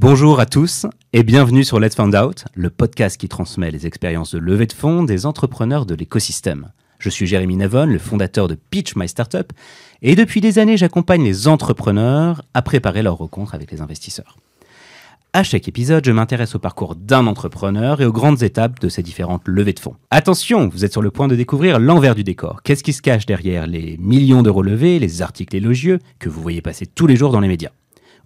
Bonjour à tous et bienvenue sur Let's Find Out, le podcast qui transmet les expériences de levée de fonds des entrepreneurs de l'écosystème. Je suis Jérémy Navon, le fondateur de Pitch My Startup, et depuis des années j'accompagne les entrepreneurs à préparer leur rencontre avec les investisseurs. À chaque épisode, je m'intéresse au parcours d'un entrepreneur et aux grandes étapes de ses différentes levées de fonds. Attention, vous êtes sur le point de découvrir l'envers du décor. Qu'est-ce qui se cache derrière les millions d'euros levés, les articles élogieux que vous voyez passer tous les jours dans les médias?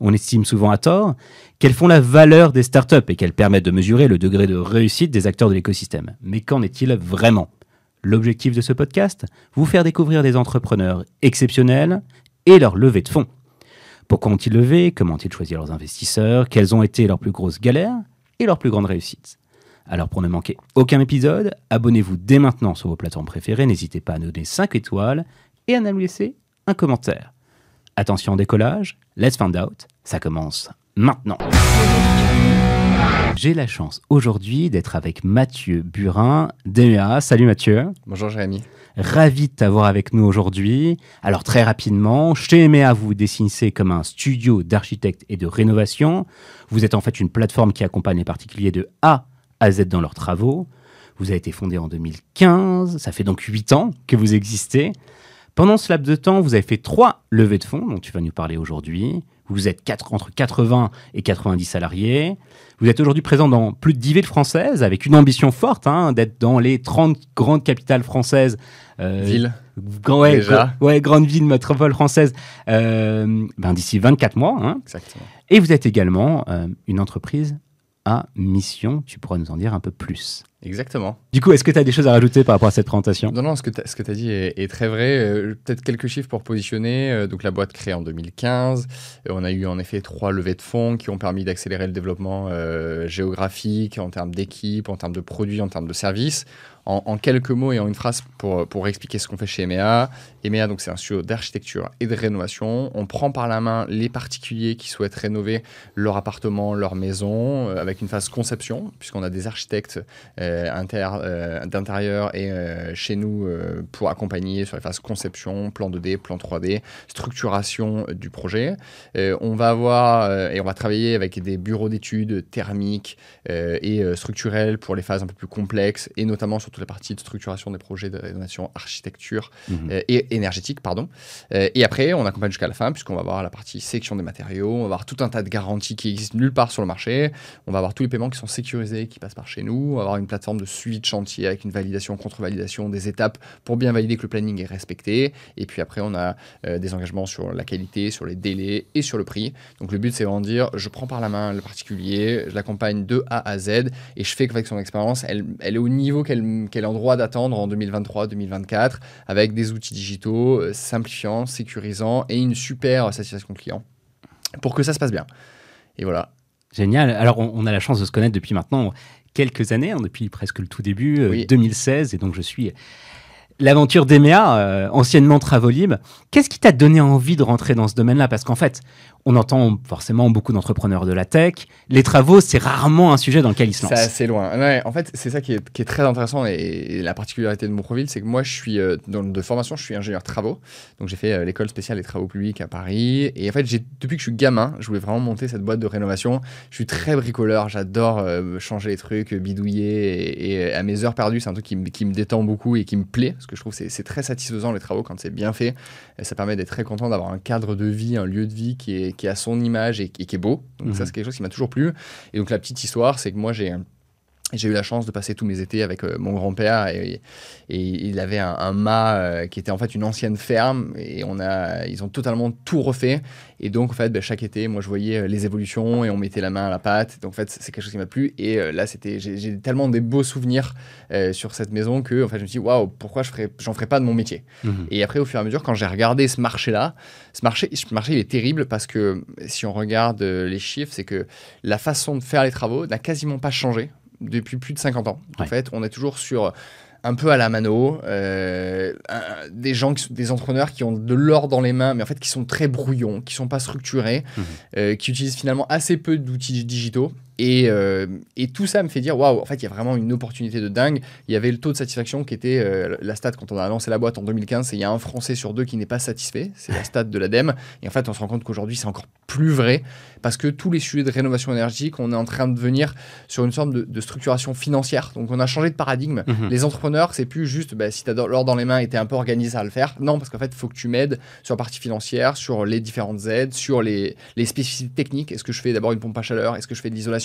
On estime souvent à tort qu'elles font la valeur des startups et qu'elles permettent de mesurer le degré de réussite des acteurs de l'écosystème. Mais qu'en est-il vraiment? L'objectif de ce podcast? Vous faire découvrir des entrepreneurs exceptionnels et leur levée de fonds. Pourquoi ont-ils levé? Comment ont-ils choisi leurs investisseurs? Quelles ont été leurs plus grosses galères et leurs plus grandes réussites? Alors pour ne manquer aucun épisode, abonnez-vous dès maintenant sur vos plateformes préférées, n'hésitez pas à nous donner 5 étoiles et à nous laisser un commentaire. Attention décollage, let's find out, ça commence maintenant. J'ai la chance aujourd'hui d'être avec Mathieu Burin d'EMEA. Salut Mathieu. Bonjour Jérémy. Ravi de t'avoir avec nous aujourd'hui. Alors très rapidement, chez EMEA, vous vous dessinez comme un studio d'architectes et de rénovation. Vous êtes en fait une plateforme qui accompagne les particuliers de A à Z dans leurs travaux. Vous avez été fondé en 2015, ça fait donc 8 ans que vous existez. Pendant ce laps de temps, vous avez fait trois levées de fonds dont tu vas nous parler aujourd'hui. Vous êtes entre 80 et 90 salariés. Vous êtes aujourd'hui présent dans plus de 10 villes françaises avec une ambition forte hein, d'être dans les 30 grandes capitales françaises. Euh, Ville ouais, Déjà. ouais, grande ville, métropole française, euh, ben, d'ici 24 mois. Hein. Exactement. Et vous êtes également euh, une entreprise à mission. Tu pourras nous en dire un peu plus. Exactement. Du coup, est-ce que tu as des choses à rajouter par rapport à cette présentation? Non, non, ce que tu as, dit est, très vrai. Euh, peut-être quelques chiffres pour positionner. Euh, donc, la boîte créée en 2015. Euh, on a eu en effet trois levées de fonds qui ont permis d'accélérer le développement géographique en termes d'équipe, en termes de produits, en termes de services. En, quelques mots et en une phrase pour, pour expliquer ce qu'on fait chez EMEA. EMEA, donc, c'est un studio d'architecture et de rénovation. On prend par la main les particuliers qui souhaitent rénover leur appartement, leur maison, avec une phase conception, puisqu'on a des architectes. Euh, d'intérieur et euh, chez nous euh, pour accompagner sur les phases conception, plan 2D, plan 3D, structuration du projet. on va avoir et on va travailler avec des bureaux d'études thermiques et structurels pour les phases un peu plus complexes et notamment sur toute la partie de structuration des projets de rénovation architecture mhm. et énergétique. Pardon. et après, on accompagne jusqu'à la fin puisqu'on va avoir la partie sélection des matériaux, on va avoir tout un tas de garanties qui existent nulle part sur le marché, on va avoir tous les paiements qui sont sécurisés, qui passent par chez nous, on va avoir une plateforme plateforme de suivi de chantier avec une validation, contre-validation, des étapes pour bien valider que le planning est respecté. Et puis après, on a euh, des engagements sur la qualité, sur les délais et sur le prix. Donc le but, c'est vraiment de dire, je prends par la main le particulier, je l'accompagne de A à Z et je fais qu'avec son expérience, elle, elle, est au niveau qu'elle est en droit d'attendre en 2023-2024 avec des outils digitaux euh, simplifiants, sécurisants et une super satisfaction client pour que ça se passe bien. Et voilà. Génial. Alors, on, a la chance de se connaître depuis maintenant quelques années, hein, depuis presque le tout début, 2016, euh, et donc je suis l'aventure d'EMEA, euh, anciennement Travolib. Qu'est-ce qui t'a donné envie de rentrer dans ce domaine-là? Parce qu'en fait, on entend forcément beaucoup d'entrepreneurs de la tech. Les travaux, c'est rarement un sujet dans lequel ils se lancent. C'est assez loin. Ouais, en fait, c'est ça qui est, très intéressant et, la particularité de mon profil, c'est que moi, je suis euh, dans, de formation, je suis ingénieur travaux. Donc, j'ai fait euh, l'école spéciale des travaux publics à Paris. Et en fait, depuis que je suis gamin, je voulais vraiment monter cette boîte de rénovation. Je suis très bricoleur, j'adore euh, changer les trucs, bidouiller. Et, à mes heures perdues, c'est un truc qui, qui, me détend beaucoup et qui me plaît. Parce que je trouve que c'est très satisfaisant les travaux quand c'est bien fait. Et ça permet d'être très content d'avoir un cadre de vie, un lieu de vie qui est qui a son image et, qui est beau. Donc ça, mhm. c'est quelque chose qui m'a toujours plu. Et donc la petite histoire, c'est que moi, j'ai j'ai eu la chance de passer tous mes étés avec euh, mon grand-père et, et, il avait un, mât euh, qui était en fait une ancienne ferme et on a, ils ont totalement tout refait. Et donc en fait, ben, chaque été, moi je voyais euh, les évolutions et on mettait la main à la pâte. Donc en fait, c'est quelque chose qui m'a plu. Et là, c'était, j'ai tellement des beaux souvenirs sur cette maison que en fait, je me suis dit, waouh, pourquoi je ferais, j'en ferais pas de mon métier? Mhm. Et après, au fur et à mesure, quand j'ai regardé ce marché-là, ce marché, ce marché, il est terrible parce que si on regarde les chiffres, c'est que la façon de faire les travaux n'a quasiment pas changé depuis plus de 50 ans. En fait, on est toujours sur un peu à la mano, euh, des gens, qui, des entrepreneurs qui ont de l'or dans les mains, mais en fait qui sont très brouillons, qui sont pas structurés, mhm. euh, qui utilisent finalement assez peu d'outils digitaux Et, euh, et, tout ça me fait dire, waouh, en fait, il y a vraiment une opportunité de dingue. Il y avait le taux de satisfaction qui était euh, la stat quand on a lancé la boîte en 2015, c'est il y a un Français sur deux qui n'est pas satisfait. C'est la stat de l'ADEME. Et en fait, on se rend compte qu'aujourd'hui, c'est encore plus vrai parce que tous les sujets de rénovation énergétique, on est en train de venir sur une sorte de, structuration financière. Donc, on a changé de paradigme. Mhm. Les entrepreneurs, c'est plus juste, bah, si tu as l'or dans les mains et tu es un peu organisé à le faire. Non, parce qu'en fait, il faut que tu m'aides sur la partie financière, sur les différentes aides, sur les, les spécificités techniques. Est-ce que je fais d'abord une pompe à chaleur? Est-ce que je fais de l'isolation?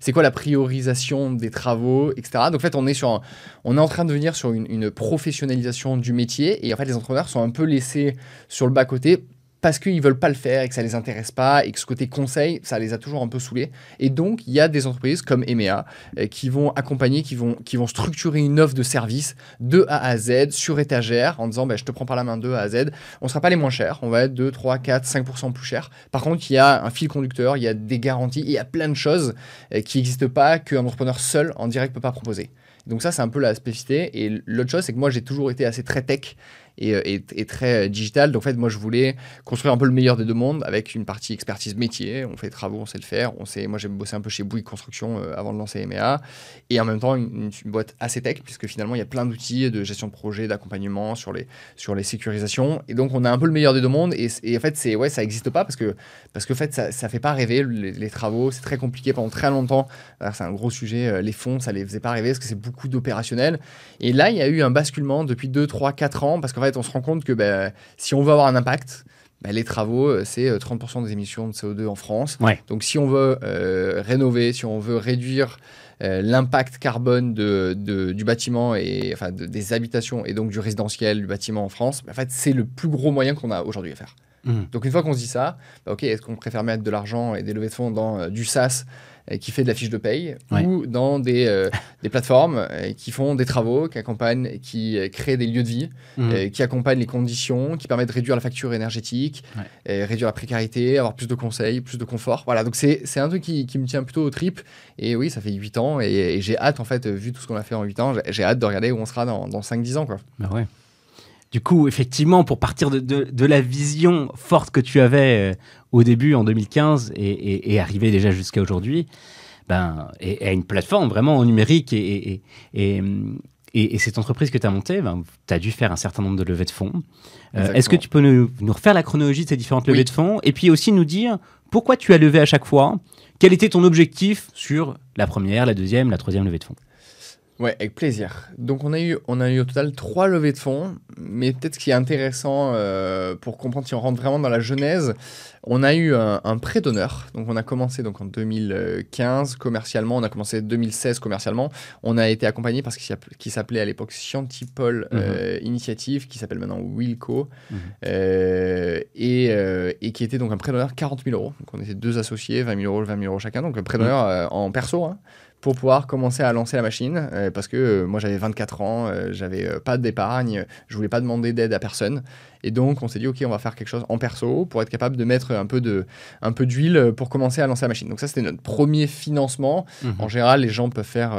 C'est quoi la priorisation des travaux, etc. Donc, en fait, on est, sur on est en train de venir sur une, une professionnalisation du métier. Et en fait, les entrepreneurs sont un peu laissés sur le bas-côté parce qu'ils veulent pas le faire et que ça les intéresse pas et que ce côté conseil, ça les a toujours un peu saoulés. Et donc, il y a des entreprises comme EMEA euh, qui vont accompagner, qui vont, qui vont structurer une offre de service de A à Z sur étagère en disant, bah, je te prends par la main de A à Z. On sera pas les moins chers, on va être 2, 3, 4, 5% plus cher. Par contre, il y a un fil conducteur, il y a des garanties, il y a plein de choses euh, qui n'existent pas qu'un entrepreneur seul en direct peut pas proposer. Donc ça, c'est un peu la spécificité. Et l'autre chose, c'est que moi, j'ai toujours été assez très tech euh, et, très euh, digital. Donc en fait, moi, je voulais construire un peu le meilleur des deux mondes avec une partie expertise métier. On fait des travaux, on sait le faire. On sait, moi, j'ai bossé un peu chez Bouygues Construction euh, avant de lancer EMEA. Et en même temps, une, boîte assez tech, puisque finalement, il y a plein d'outils de gestion de projet, d'accompagnement sur les, sur les sécurisations. Et donc, on a un peu le meilleur des deux mondes. Et, en fait, c'est, ouais, ça n'existe pas parce que, parce que en fait, ça ne fait pas rêver les, travaux. C'est très compliqué pendant très longtemps. C'est un gros sujet. Les fonds, ça ne les faisait pas rêver parce que c'est beaucoup d'opérationnel. Et là, il y a eu un basculement depuis 2, 3, 4 ans parce qu'en fait, on se rend compte que ben, si on veut avoir un impact, ben, les travaux, euh, c'est 30% euh, des émissions de CO2 en France. Donc si on veut euh, rénover, si on veut réduire l'impact carbone de, du bâtiment et enfin des habitations et donc du résidentiel du bâtiment en France, ben, en fait c'est le plus gros moyen qu'on a aujourd'hui à faire. Mmh. Donc une fois qu'on se dit ça, ok, est-ce qu'on préfère mettre de l'argent et des levées de fonds dans du SaaS euh, qui fait de la fiche de paye ou dans des, euh, des plateformes euh, qui font des travaux, qui accompagnent, qui créent des lieux de vie, mmh. qui accompagnent les conditions, qui permettent de réduire la facture énergétique, et réduire la précarité, avoir plus de conseils, plus de confort. Voilà, donc c'est un truc qui, qui, me tient plutôt au trip. Et oui, ça fait 8 ans et, j'ai hâte, en fait, vu tout ce qu'on a fait en 8 ans, j'ai hâte de regarder où on sera dans, dans 5-10 ans. Quoi. Bah ouais. Du coup, effectivement, pour partir de, de, la vision forte que tu avais euh, au début en 2015 et, et, arriver déjà jusqu'à aujourd'hui, ben, et, à une plateforme vraiment numérique et, et, cette entreprise que tu as montée, ben, tu as dû faire un certain nombre de levées de fonds. Euh, est-ce que tu peux nous, nous, refaire la chronologie de ces différentes levées de fonds et puis aussi nous dire pourquoi tu as levé à chaque fois? Quel était ton objectif sur la première, la deuxième, la troisième levée de fonds? Ouais, avec plaisir. Donc on a eu, on a eu au total trois levées de fonds, mais peut-être ce qui est intéressant euh, pour comprendre si on rentre vraiment dans la genèse, on a eu un, prêt d'honneur. Donc on a commencé donc en 2015 commercialement, on a commencé 2016 commercialement. On a été accompagné par ce qui s'appelait à l'époque Scientipol mhm. euh, Initiative, qui s'appelle maintenant Wilco, mhm. euh, et, et, qui était donc un prêt d'honneur 40 000 euros. Donc on était deux associés, 20 000 euros, 20 000 euros chacun. Donc un prêt d'honneur en perso. Hein pour pouvoir commencer à lancer la machine euh, parce que euh, moi j'avais 24 ans, euh, j'avais pas d'épargne, je voulais pas demander d'aide à personne et donc on s'est dit ok on va faire quelque chose en perso pour être capable de mettre un peu de un peu d'huile pour commencer à lancer la machine. Donc ça c'était notre premier financement. Mhm. En général les gens peuvent faire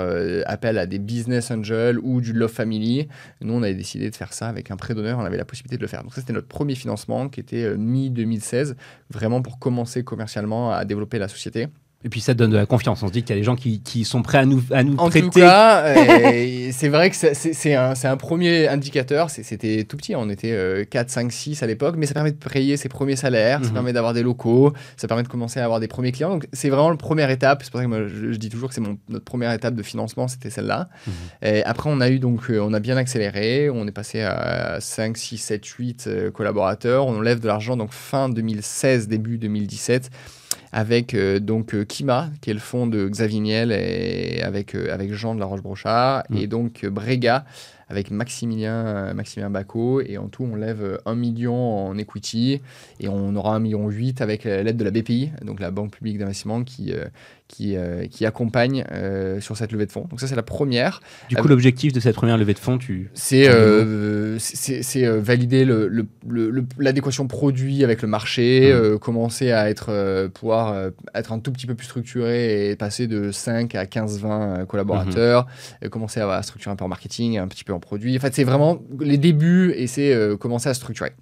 appel à des business angels ou du love family. Nous on avait décidé de faire ça avec un prêt d'honneur, on avait la possibilité de le faire. Donc ça c'était notre premier financement qui était mi 2016 vraiment pour commencer commercialement à développer la société. Et puis ça donne de la confiance. On se dit qu'il y a des gens qui, qui, sont prêts à nous, à nous en prêter. En tout cas, euh, c'est vrai que c'est un, un, premier indicateur. C'était tout petit. On était 4, 5, 6 à l'époque. Mais ça permet de payer ses premiers salaires. Ça mhm. permet d'avoir des locaux. Ça permet de commencer à avoir des premiers clients. Donc c'est vraiment la première étape. C'est pour ça que moi, je, dis toujours que c'est notre première étape de financement. C'était celle-là. Mhm. Après, on a eu donc, euh, on a bien accéléré. On est passé à 5, 6, 7, 8 collaborateurs. On lève de l'argent donc fin 2016, début 2017 avec euh, donc euh, Kima, qui est le fonds de Xavier Niel, et avec, euh, avec Jean de la Roche-Brochard, mm. et donc Brega, avec Maximilien, Maximilien Bacot. Et en tout, on lève 1 million en equity et on aura 1 million 8 avec l'aide de la BPI, donc la Banque publique d'investissement, qui, qui, euh, qui accompagne euh, sur cette levée de fonds. Donc ça, c'est la première. Du coup, l'objectif de cette première levée de fonds, tu... C'est euh, c'est valider l'adéquation le, le, produit avec le marché, mmh. commencer à être, pouvoir être un tout petit peu plus structuré et passer de 5 à 15-20 collaborateurs, mmh. commencer à, structurer un peu en marketing, un petit peu en produit. En fait, c'est vraiment les débuts et c'est commencer à structurer.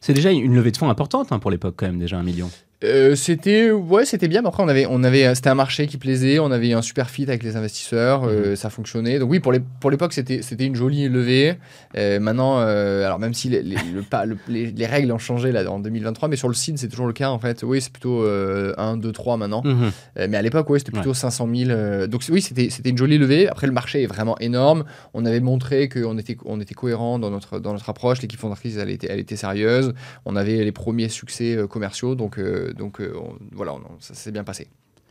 C'est déjà une levée de fonds importante hein, pour l'époque, quand même, déjà un million. Euh, c'était ouais c'était bien mais après on avait on avait c'était un marché qui plaisait on avait un super fit avec les investisseurs euh, ça fonctionnait donc oui pour les pour l'époque c'était c'était une jolie levée Euh, maintenant alors même si les, les, le pas- le- les, les règles ont changé là en 2023 mais sur le site c'est toujours le cas en fait oui c'est plutôt euh, 1 2 3 maintenant Mhm. Mais à l'époque, ouais, c'était plutôt 500 000. euh, donc oui, c'était c'était une jolie levée. Après, le marché est vraiment énorme. On avait montré qu'on était, on était cohérent dans notre, dans notre approche. L'équipe fondatrice, elle était, elle était sérieuse. On avait les premiers succès commerciaux. Donc, donc euh, on- voilà, on- ça s'est bien passé.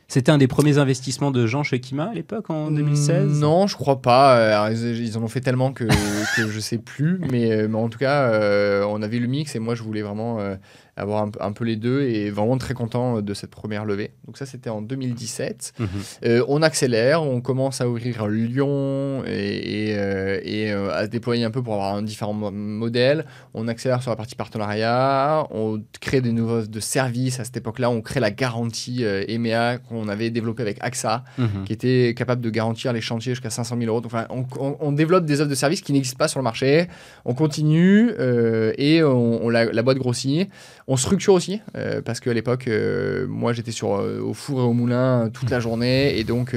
C'était un des premiers investissements de Jean chez Kima à l'époque, en 2016 Non, je crois pas. Euh, alors, ils, en ont fait tellement que, que je sais plus. Mais, euh, mais en tout cas, euh, on avait le mix et moi, je voulais vraiment euh, avoir un, un peu les deux et vraiment très content de cette première levée. Donc ça, c'était en 2017. Mhm. Euh, on accélère, on commence à ouvrir Lyon et, et, euh, et, euh, à se déployer un peu pour avoir un différent mo- modèle. On accélère sur la partie partenariat, on crée des nouveaux de services. À cette époque-là, on crée la garantie euh, EMEA qu'on avait développée avec AXA, Mhm. qui était capable de garantir les chantiers jusqu'à 500 000 euros. Donc, enfin, on, on- on développe des offres de services qui n'existent pas sur le marché. On continue euh, et on, on la, la boîte grossit. On structure aussi, euh, parce qu'à l'époque, euh, moi j'étais sur euh, au four et au moulin toute la journée, et donc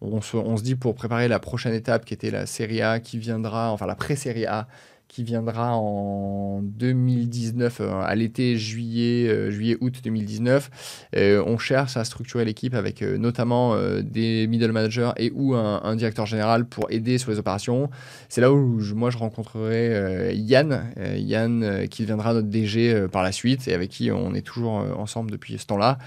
on, se, on se dit pour préparer la prochaine étape qui était la série A qui viendra, enfin la pré-série A qui viendra en 2019, euh, à l'été, juillet, euh, juillet-août 2019. Euh, on cherche à structurer l'équipe avec notamment des middle managers et ou un, directeur général pour aider sur les opérations. C'est là où moi je rencontrerai Yann, Yann qui deviendra notre DG par la suite et avec qui on est toujours ensemble depuis ce temps-là.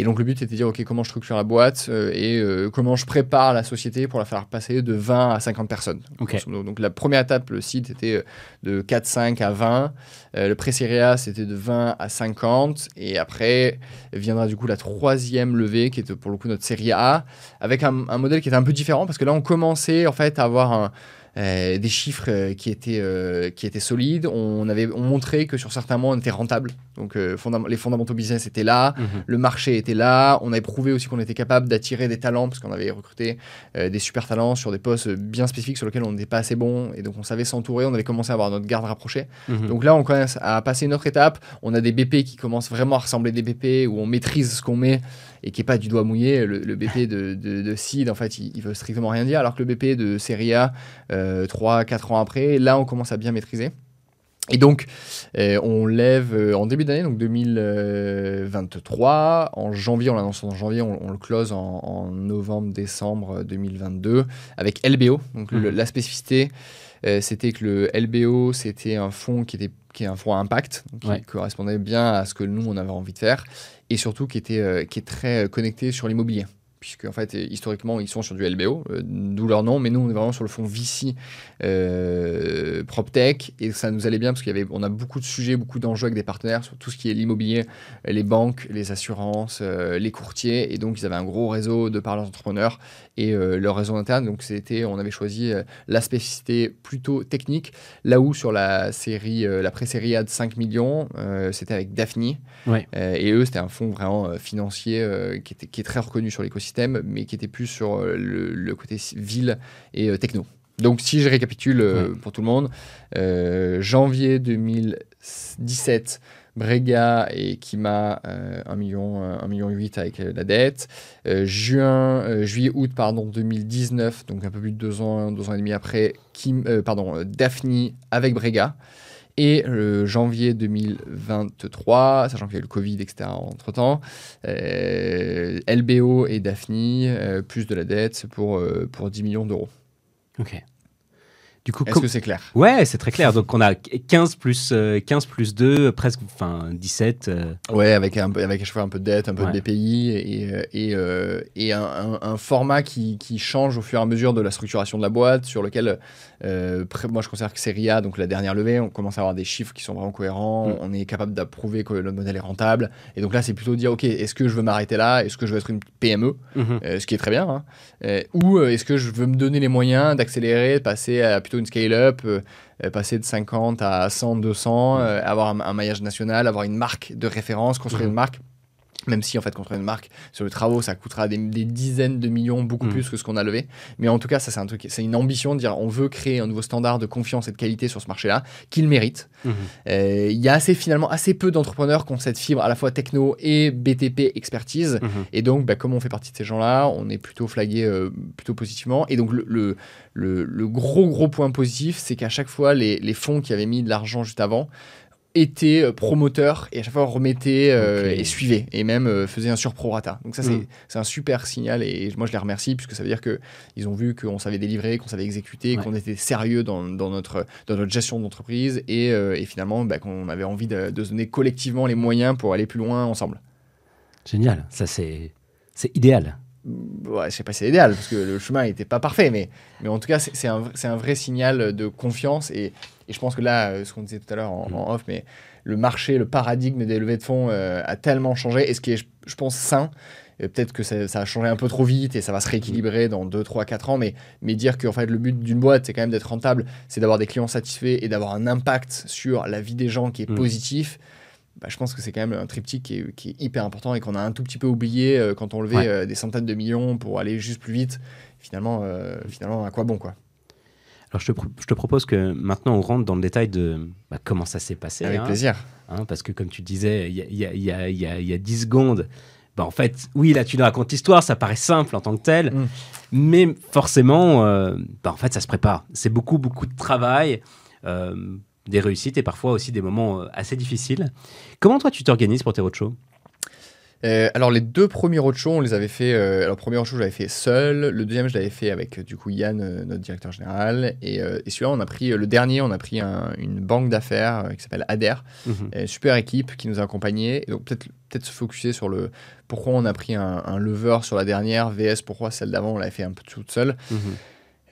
Et donc le but était de dire ok comment je structure la boîte euh, et euh, comment je prépare la société pour la faire passer de 20 à 50 personnes. Donc la première étape, le site était euh, de 4-5 à 20. Euh, le pré-série A, c'était de 20 à 50. Et après viendra du coup la troisième levée qui était pour le coup notre série A avec un, un modèle qui était un peu différent parce que là on commençait en fait à avoir un, euh, des chiffres euh, qui, étaient, euh, qui étaient solides. On, avait, on montrait que sur certains mois, on était rentable. Donc, euh, fondam- les fondamentaux business étaient là, Mhm. le marché était là. On avait prouvé aussi qu'on était capable d'attirer des talents parce qu'on avait recruté des super talents sur des postes bien spécifiques sur lesquels on n'était pas assez bon. Et donc, on savait s'entourer. On avait commencé à avoir notre garde rapprochée. Mhm. Donc là, on commence à passer une autre étape. On a des BP qui commencent vraiment à ressembler des BP où on maîtrise ce qu'on met et qui est pas du doigt mouillé. Le, le BP de, de, de seed, en fait, il, il veut strictement rien dire, alors que le BP de série A, 3-4 ans après, là, on commence à bien maîtriser. Et donc, euh, on lève euh, en début d'année, donc 2023. En janvier, on l'annonce en janvier, on, on le close en, en novembre-décembre 2022 avec LBO. Donc, le- Mhm. la spécificité, euh, c'était que le LBO, c'était un fonds qui était qui est un à impact, donc qui Ouais. correspondait bien à ce que nous, on avait envie de faire, et surtout qui, était, euh, qui est très euh, connecté sur l'immobilier. Puisque, en fait, historiquement, ils sont sur du LBO, euh, d'où leur nom, mais nous, on est vraiment sur le fonds VC euh, PropTech, et ça nous allait bien parce qu'on a beaucoup de sujets, beaucoup d'enjeux avec des partenaires sur tout ce qui est l'immobilier, les banques, les assurances, euh, les courtiers, et donc ils avaient un gros réseau de par leurs entrepreneurs et euh, leur réseau interne. Donc, c'était, on avait choisi la spécificité plutôt technique, là où sur la série, la pré-série A de 5 millions, c'était avec Daphne. Ouais. Et eux, c'était un fonds vraiment financier qui, était, qui est très reconnu sur l'écosystème, mais qui était plus sur euh, le, le côté ville et euh, techno. Donc, si je récapitule euh, pour tout le monde, janvier 2017, Brega et Kima, euh, 1 million, euh, 1 million 8 avec euh, la dette. Juin, juillet, août, pardon, 2019, donc un peu plus de deux ans, deux ans et demi après, Kim, pardon, Daphne avec Brega. Et euh, janvier 2023, sachant qu'il y a eu le Covid, etc. entre-temps, euh, LBO et Daphne, euh, plus de la dette pour, euh, pour 10 millions d'euros. Ok. Du coup, Est-ce que c'est clair? Ouais, c'est très clair. Donc, on a 15 plus, euh, 15 plus 2, presque, enfin, 17. euh, Ouais, avec, un, avec à chaque fois un peu de dette, un peu Ouais. de BPI et, et, euh, et un, un- un format qui, qui change au fur et à mesure de la structuration de la boîte, sur lequel, euh, moi je considère que Serie A, donc la dernière levée, on commence à avoir des chiffres qui sont vraiment cohérents, Mm. on est capable d'approuver que le modèle est rentable. Et donc là, c'est plutôt dire, ok, est-ce que je veux m'arrêter là? Est-ce que je veux être une PME mhm. Euh, ce qui est très bien, hein. Euh, ou est-ce que je veux me donner les moyens d'accélérer, de passer à plutôt une scale-up, passer de 50 à 100, 200, euh, avoir un, un maillage national, avoir une marque de référence, construire Mhm. une marque? Même si, en fait, construire une marque sur les travaux, ça coûtera des, des dizaines de millions, beaucoup Mm. plus que ce qu'on a levé. Mais en tout cas, ça, c'est un truc, c'est une ambition de dire on veut créer un nouveau standard de confiance et de qualité sur ce marché-là, qu'il mérite. Mhm. Euh, Il y a assez, finalement, assez peu d'entrepreneurs qui ont cette fibre à la fois techno et BTP expertise. Mhm. Et donc, bah, comme on fait partie de ces gens-là, on est plutôt flagué euh, plutôt positivement. Et donc, le, le, le- le gros, gros point positif, c'est qu'à chaque fois, les, les fonds qui avaient mis de l'argent juste avant étaient euh, promoteurs et à chaque fois remettaient euh, et suivaient et même euh, faisaient un surprorata. Donc ça, c'est Mm. c'est un super signal et moi, je les remercie puisque ça veut dire qu'ils ont vu qu'on savait délivrer, qu'on savait exécuter, Ouais. qu'on était sérieux dans, dans notre, dans notre gestion d'entreprise et, euh, et finalement, bah, qu'on avait envie de, de se donner collectivement les moyens pour aller plus loin ensemble. Génial, ça c'est idéal. ouais, je sais pas si c'est idéal parce que le chemin n'était pas parfait, mais, mais en tout cas, c'est un, un vrai signal de confiance. Et, et je pense que là, euh, ce qu'on disait tout à l'heure en, Mm. en off, mais le marché, le paradigme des levées de fonds euh, a tellement changé. Et ce qui est, je, pense, sain, peut-être que ça, ça a changé un peu trop vite et ça va se rééquilibrer dans 2, 3, 4 ans, mais, mais dire que en fait, le but d'une boîte, c'est quand même d'être rentable, c'est d'avoir des clients satisfaits et d'avoir un impact sur la vie des gens qui est Mm. positif. Bah, je pense que c'est quand même un triptyque qui est, qui est hyper important et qu'on a un tout petit peu oublié euh, quand on levait Ouais. euh, des centaines de millions pour aller juste plus vite. Finalement, euh, finalement à quoi bon quoi? Alors je te, pro- je te propose que maintenant on rentre dans le détail de bah, comment ça s'est passé. Avec hein. plaisir. Hein, parce que comme tu disais, il y a, y a- il y a- il y a- il y a 10 secondes, bah, en fait, oui, là tu nous racontes l'histoire, ça paraît simple en tant que tel, Mm. mais forcément, euh, bah, en fait, ça se prépare. C'est beaucoup, beaucoup de travail, euh, des réussites et parfois aussi des moments euh, assez difficiles. Comment toi tu t'organises pour tes roadshows? Euh, alors les deux premiers roadshows, on les avait fait. euh, alors le premier roadshow, je l'avais fait seul. Le deuxième, je l'avais fait avec euh, du coup Yann, euh, notre directeur général. Et, et celui-là, on a pris le dernier, on a pris un- une banque d'affaires qui s'appelle Ader. Mhm. Super équipe qui nous a accompagnés. Et donc peut-être peut-être se focuser sur le pourquoi on a pris un, un lever sur la dernière VS pourquoi celle d'avant on l'avait fait un peu toute seule. Mhm.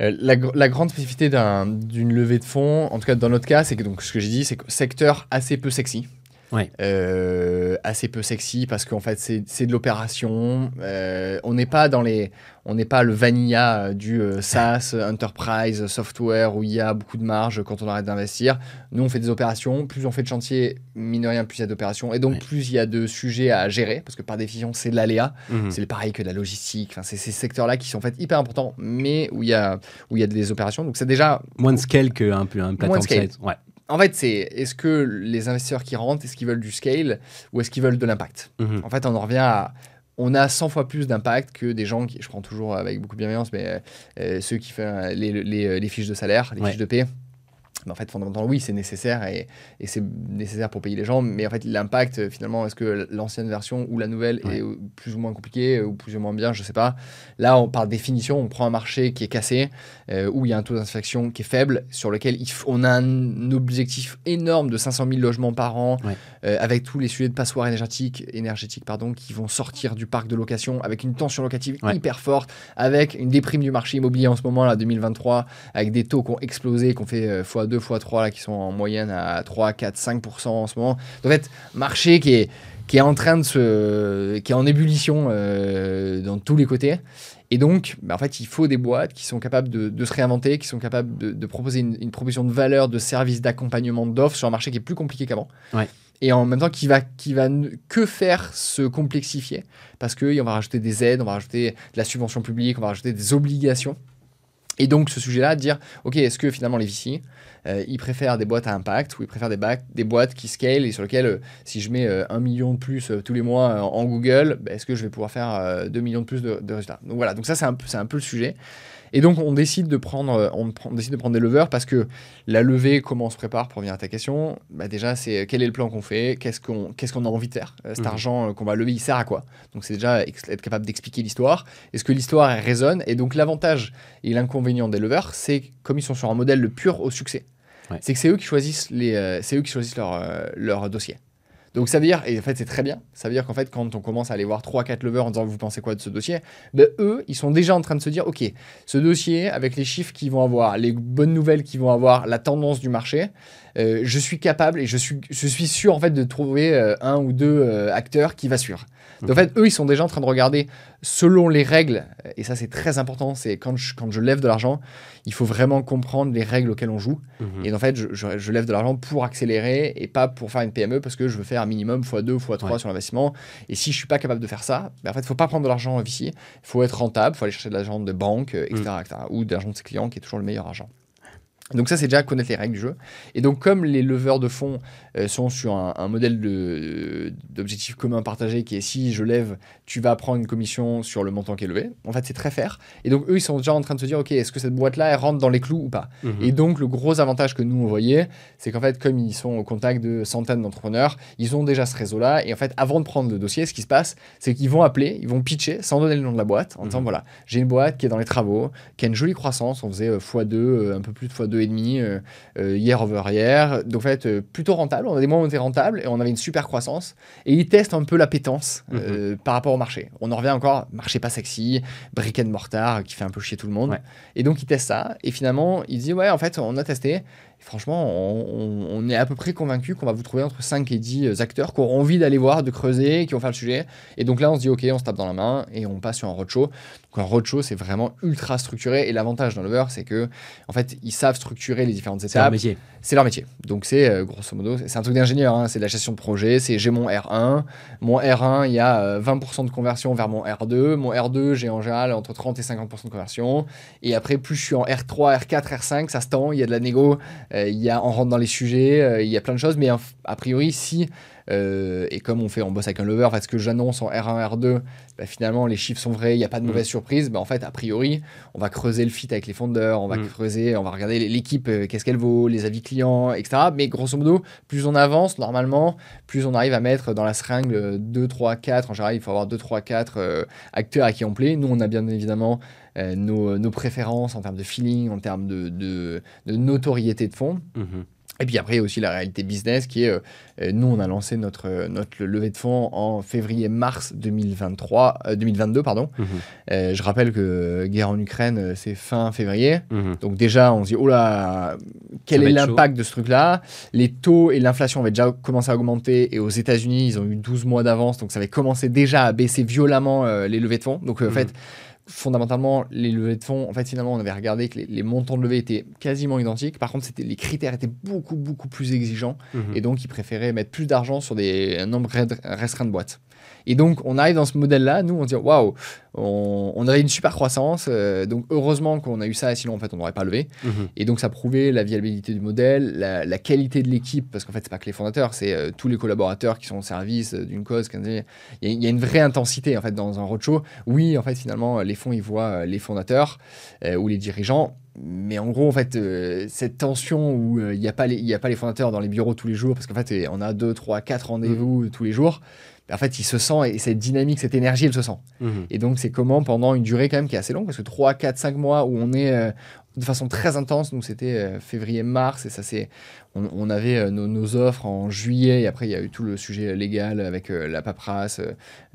La, gr- la grande spécificité d'un- d'une levée de fonds, en tout cas dans notre cas, c'est que donc ce que j'ai dit, c'est que secteur assez peu sexy. Ouais. Euh, assez peu sexy parce qu'en fait c'est de l'opération. Euh, on n'est pas dans les, on n'est pas le vanilla euh, du euh, SaaS, enterprise, software où il y a beaucoup de marge quand on arrête d'investir. Nous on fait des opérations. Plus on fait de chantier, mine de rien, plus il y a d'opérations et donc Ouais. plus il y a de sujets à gérer parce que par définition c'est de l'aléa. Mhm. C'est pareil que de la logistique. Enfin, c'est ces secteurs-là qui sont en fait hyper importants, mais où il y a où il y a des opérations. Donc c'est déjà, Moins de scale qu'un peu un plateforme. Ouais. En fait, c'est est-ce que les investisseurs qui rentrent, est-ce qu'ils veulent du scale ou est-ce qu'ils veulent de l'impact Mhm. En fait, on en revient à on a 100 fois plus d'impact que des gens qui, je prends toujours avec beaucoup de bienveillance, mais euh, ceux qui font euh, les, les- les fiches de salaire, les Ouais. fiches de paie. Mais en fait, fondamentalement, oui, c'est nécessaire et, et c'est nécessaire pour payer les gens. Mais en fait, l'impact, euh, finalement, est-ce que l'ancienne version ou la nouvelle Ouais. est euh, plus ou moins compliquée ou plus ou moins bien Je sais pas. Là, on, par définition, on prend un marché qui est cassé, euh, où il y a un taux d'infection qui est faible, sur lequel il on a un objectif énorme de 500 000 logements par an, Ouais. euh, avec tous les sujets de passoires énergétiques, énergétiques pardon, qui vont sortir du parc de location, avec une tension locative Ouais. hyper forte, avec une déprime du marché immobilier en ce moment, là, 2023, avec des taux qui ont explosé, qui ont fait euh, x2, x3, là, qui sont en moyenne à 3, 4, 5% en ce moment. Donc, en fait, marché qui est, qui est en train de se. qui est en ébullition euh, dans tous les côtés. Et donc, bah, en fait, il faut des boîtes qui sont capables de, de se réinventer, qui sont capables de, de proposer une, une proposition de valeur, de service, d'accompagnement, d'offres sur un marché qui est plus compliqué qu'avant. Ouais. Et en même temps, qui va, qui va que faire se complexifier parce qu'on va rajouter des aides, on va rajouter de la subvention publique, on va rajouter des obligations. Et donc, ce sujet-là, dire, OK, est-ce que finalement les VC, euh, ils préfèrent des boîtes à impact ou ils préfèrent des, bac- des boîtes qui scale et sur lesquelles, euh, si je mets euh, un million de plus euh, tous les mois euh, en Google, bah, est-ce que je vais pouvoir faire euh, 2 millions de plus de, de résultats? Donc voilà, donc ça, c'est un, peu- c'est un peu le sujet. Et donc, on décide de prendre, on, décide de prendre des leveurs parce que la levée, comment on se prépare pour revenir à ta question? Bah Déjà, c'est quel est le plan qu'on fait? Qu'est-ce qu'on qu'est-ce qu'on a envie de faire? Cet Mhm. argent qu'on va lever, il sert à quoi? Donc, c'est déjà être capable d'expliquer l'histoire. Est-ce que l'histoire résonne? Et donc, l'avantage et l'inconvénient des leveurs, c'est comme ils sont sur un modèle de pur au succès, C'est que c'est eux qui choisissent, les, euh, c'est eux qui choisissent leur, euh, leur dossier. Donc ça veut dire, et en fait c'est très bien, ça veut dire qu'en fait quand on commence à aller voir 3-4 leveurs en disant vous pensez quoi de ce dossier, ben, eux ils sont déjà en train de se dire ok, ce dossier avec les chiffres qu'ils vont avoir, les bonnes nouvelles qu'ils vont avoir, la tendance du marché, euh, je suis capable et je suis, je suis sûr en fait de trouver un ou deux acteurs qui va suivre. Donc en fait eux ils sont déjà en train de regarder selon les règles, et ça c'est très important, c'est quand je, quand je lève de l'argent, il faut vraiment comprendre les règles auxquelles on joue. Mhm. Et en fait, je, je- je lève de l'argent pour accélérer et pas pour faire une PME parce que je veux faire faire minimum x2, x3 sur l'investissement. Et si je suis pas capable de faire ça, ben, en fait, il faut pas prendre de l'argent ici. Il faut être rentable, il faut aller chercher de l'argent de banque, etc., mm. etc. ou de l'argent de ses clients qui est toujours le meilleur argent. Donc ça, c'est déjà connaître les règles du jeu. Et donc comme les leveurs de fonds euh, sont sur un, modèle d'objectif commun partagé qui est si je lève, tu vas prendre une commission sur le montant qui est levé. En fait, c'est très fair. Et donc eux, ils sont déjà en train de se dire, ok, est-ce que cette boîte-là, elle rentre dans les clous ou pas mhm. Et donc le gros avantage que nous, on voyait, c'est qu'en fait, comme ils sont au contact de centaines d'entrepreneurs, ils ont déjà ce réseau-là. Et en fait, avant de prendre le dossier, ce qui se passe, c'est qu'ils vont appeler, ils vont pitcher sans donner le nom de la boîte, en disant, mhm. voilà, j'ai une boîte qui est dans les travaux, qui a une jolie croissance, on faisait x2, euh, un peu plus de x2 et demi euh, euh, hier over hier. Donc en fait, euh, plutôt rentable. On a des mois où on était rentable et on avait une super croissance. Et ils testent un peu l'appétence mhm. par rapport au marché. On en revient encore, marché pas sexy, brick and mortar qui fait un peu chier tout le monde. Et donc ils testent ça. Et finalement, ils disent ouais, en fait, on a testé franchement, on, est à peu près convaincu qu'on va vous trouver entre 5 et 10 euh, acteurs qui auront envie d'aller voir, de creuser, qui vont faire le sujet. Et donc là, on se dit, OK, on se tape dans la main et on passe sur un roadshow. Donc un roadshow, c'est vraiment ultra structuré. Et l'avantage dans Lover, c'est que en fait, ils savent structurer les différentes étapes. C'est leur métier. C'est leur métier. Donc c'est, euh, grosso modo, c'est un truc d'ingénieur. Hein. c'est de la gestion de projet. C'est j'ai mon R1. Mon R1, il y a 20% euh, de conversion vers mon R2. Mon R2, j'ai en général entre 30 et 50% de conversion. Et après, plus je suis en R3, R4, R5, ça se tend. Il y a de la négo. Euh, y a, on rentre dans les sujets, euh, il y a plein de choses, mais a priori, si, euh, et comme on fait, on bosse avec un lover, fait, ce que j'annonce en R1, R2, bah, finalement, les chiffres sont vrais, il n'y a pas de mauvaise mm. surprise, bah, en fait, a priori, on va creuser le fit avec les fondeurs, on va mm. creuser, on va regarder l'équipe, qu'est-ce qu'elle vaut, les avis clients, etc. Mais grosso modo, plus on avance, normalement, plus on arrive à mettre dans la seringue 2, 3, 4, en général, il faut avoir 2, 3, 4 acteurs à qui on plaît. Nous, on a bien évidemment euh, nos, préférences en termes de feeling, en termes de, de, notoriété de fond. Mhm. Et puis après, il y a aussi la réalité business qui est, euh, euh, nous, on a lancé notre, notre levée de fonds en février-mars 2023, 2022. Pardon. Mhm. je rappelle que guerre en Ukraine, c'est fin février. Mhm. Donc déjà, on se dit, oh là, quel est l'impact de ce truc-là? Les taux et l'inflation avaient déjà commencé à augmenter. Et aux États-Unis, ils ont eu 12 mois d'avance. Donc ça avait commencé déjà à baisser violemment les levées de fonds. Donc en fait fondamentalement, les levées de fonds, en fait, finalement, on avait regardé que les, montants de levée étaient quasiment identiques. Par contre, c'était, les critères étaient beaucoup, beaucoup plus exigeants. Mhm. Et donc, ils préféraient mettre plus d'argent sur des, un nombre restreint de boîtes. Et donc, on arrive dans ce modèle-là, nous, on se dit, waouh, on, avait une super croissance. Euh, donc, heureusement qu'on a eu ça, sinon, en fait, on n'aurait pas levé. Mhm. Et donc, ça prouvait la viabilité du modèle, la, qualité de l'équipe, parce qu'en fait, c'est pas que les fondateurs, c'est euh, tous les collaborateurs qui sont au service euh, d'une cause. Il y, y, a une vraie intensité, en fait, dans un roadshow. Oui, en fait, finalement, les fonds, ils voient les fondateurs ou les dirigeants mais en gros, en fait, cette tension où il n'y a, pas les, a pas les fondateurs dans les bureaux tous les jours, parce qu'en fait, on a 2, 3, 4 rendez-vous mhm. tous les jours, en fait, il se sent, et cette dynamique, cette énergie, elle se sent. Mhm. Et donc, c'est comment, pendant une durée quand même qui est assez longue, parce que 3, 4, 5 mois où on est euh, de façon très intense, donc c'était euh, février-mars, et ça c'est on, avait euh, nos, offres en juillet, et après il y a eu tout le sujet légal avec euh, la paperasse,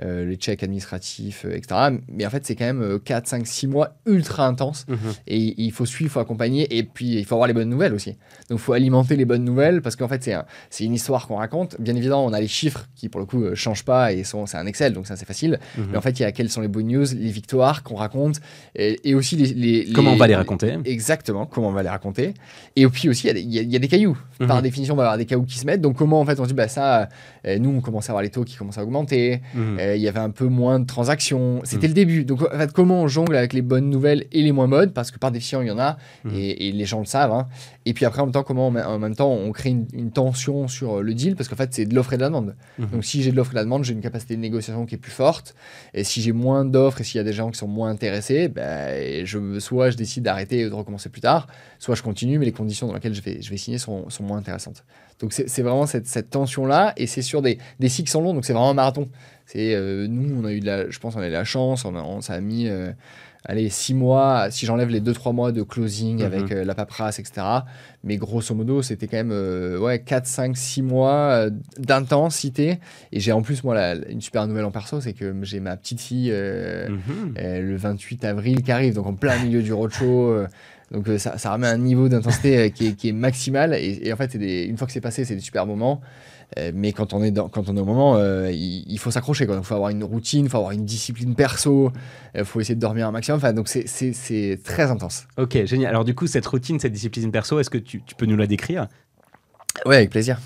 euh, les chèques administratifs, etc. Mais en fait, c'est quand même 4, 5, 6 mois ultra intenses. Mhm. Et il faut suivre, il faut accompagner, et puis il faut avoir les bonnes nouvelles aussi. Donc il faut alimenter les bonnes nouvelles, parce qu'en fait, c'est une histoire qu'on raconte. Bien évidemment, on a les chiffres qui, pour le coup, ne changent pas, et c'est un Excel, donc ça c'est facile. Mhm. Mais en fait, il y a quelles sont les bonnes news, les victoires qu'on raconte, et, aussi les, Comment on va les raconter Exactement, comment on va les raconter. Et puis aussi, il y, a des cailloux. Mhm. Par définition, on va avoir des cailloux qui se mettent. Donc, comment en fait on se dit, bah ça, euh, nous, on commençait à avoir les taux qui commençaient à augmenter. Mhm. Euh, il y avait un peu moins de transactions. C'était mhm. le début. Donc, en fait, comment on jongle avec les bonnes nouvelles et les moins bonnes? Parce que par définition, il y en a et, les gens le savent. Hein. Et puis après, en même temps, comment en même temps on crée une, tension sur le deal? Parce qu'en fait, c'est de l'offre et de la demande. Donc, si j'ai de l'offre et de la demande, j'ai une capacité de négociation qui est plus forte. Et si j'ai moins d'offres et s'il y a des gens qui sont moins intéressés, ben, je, soit je décide d'arrêter et de recommencer plus tard, soit je continue, mais les conditions dans lesquelles je vais, je vais signer sont, sont moins intéressantes. Donc c'est vraiment cette, cette tension-là, et c'est sur des, des cycles sont longs, donc c'est vraiment un marathon. C'est euh, nous, on a eu de la, je pense, on a eu de la chance, on, a, ça a mis, euh, allez, six mois, si j'enlève les deux trois mois de closing mhm. avec euh, la paperasse, etc. Mais grosso modo, c'était quand même ouais, 4, 5, 6 mois d'intensité. Et j'ai en plus, moi, la, une super nouvelle en perso, c'est que j'ai ma petite fille mhm. le 28 avril qui arrive, donc en plein milieu du roadshow. Donc euh, ça, ça, remet un niveau d'intensité euh, qui, qui, est maximal. Et, en fait, des, une fois que c'est passé, c'est des super moments. Euh, mais quand on est, dans, quand on est au moment, il, faut s'accrocher. Il faut avoir une routine, il faut avoir une discipline perso, il faut essayer de dormir un maximum. Enfin, donc c'est très intense. Ok, génial. Alors du coup, cette routine, cette discipline perso, est-ce que tu, tu, peux nous la décrire? Ouais, avec plaisir.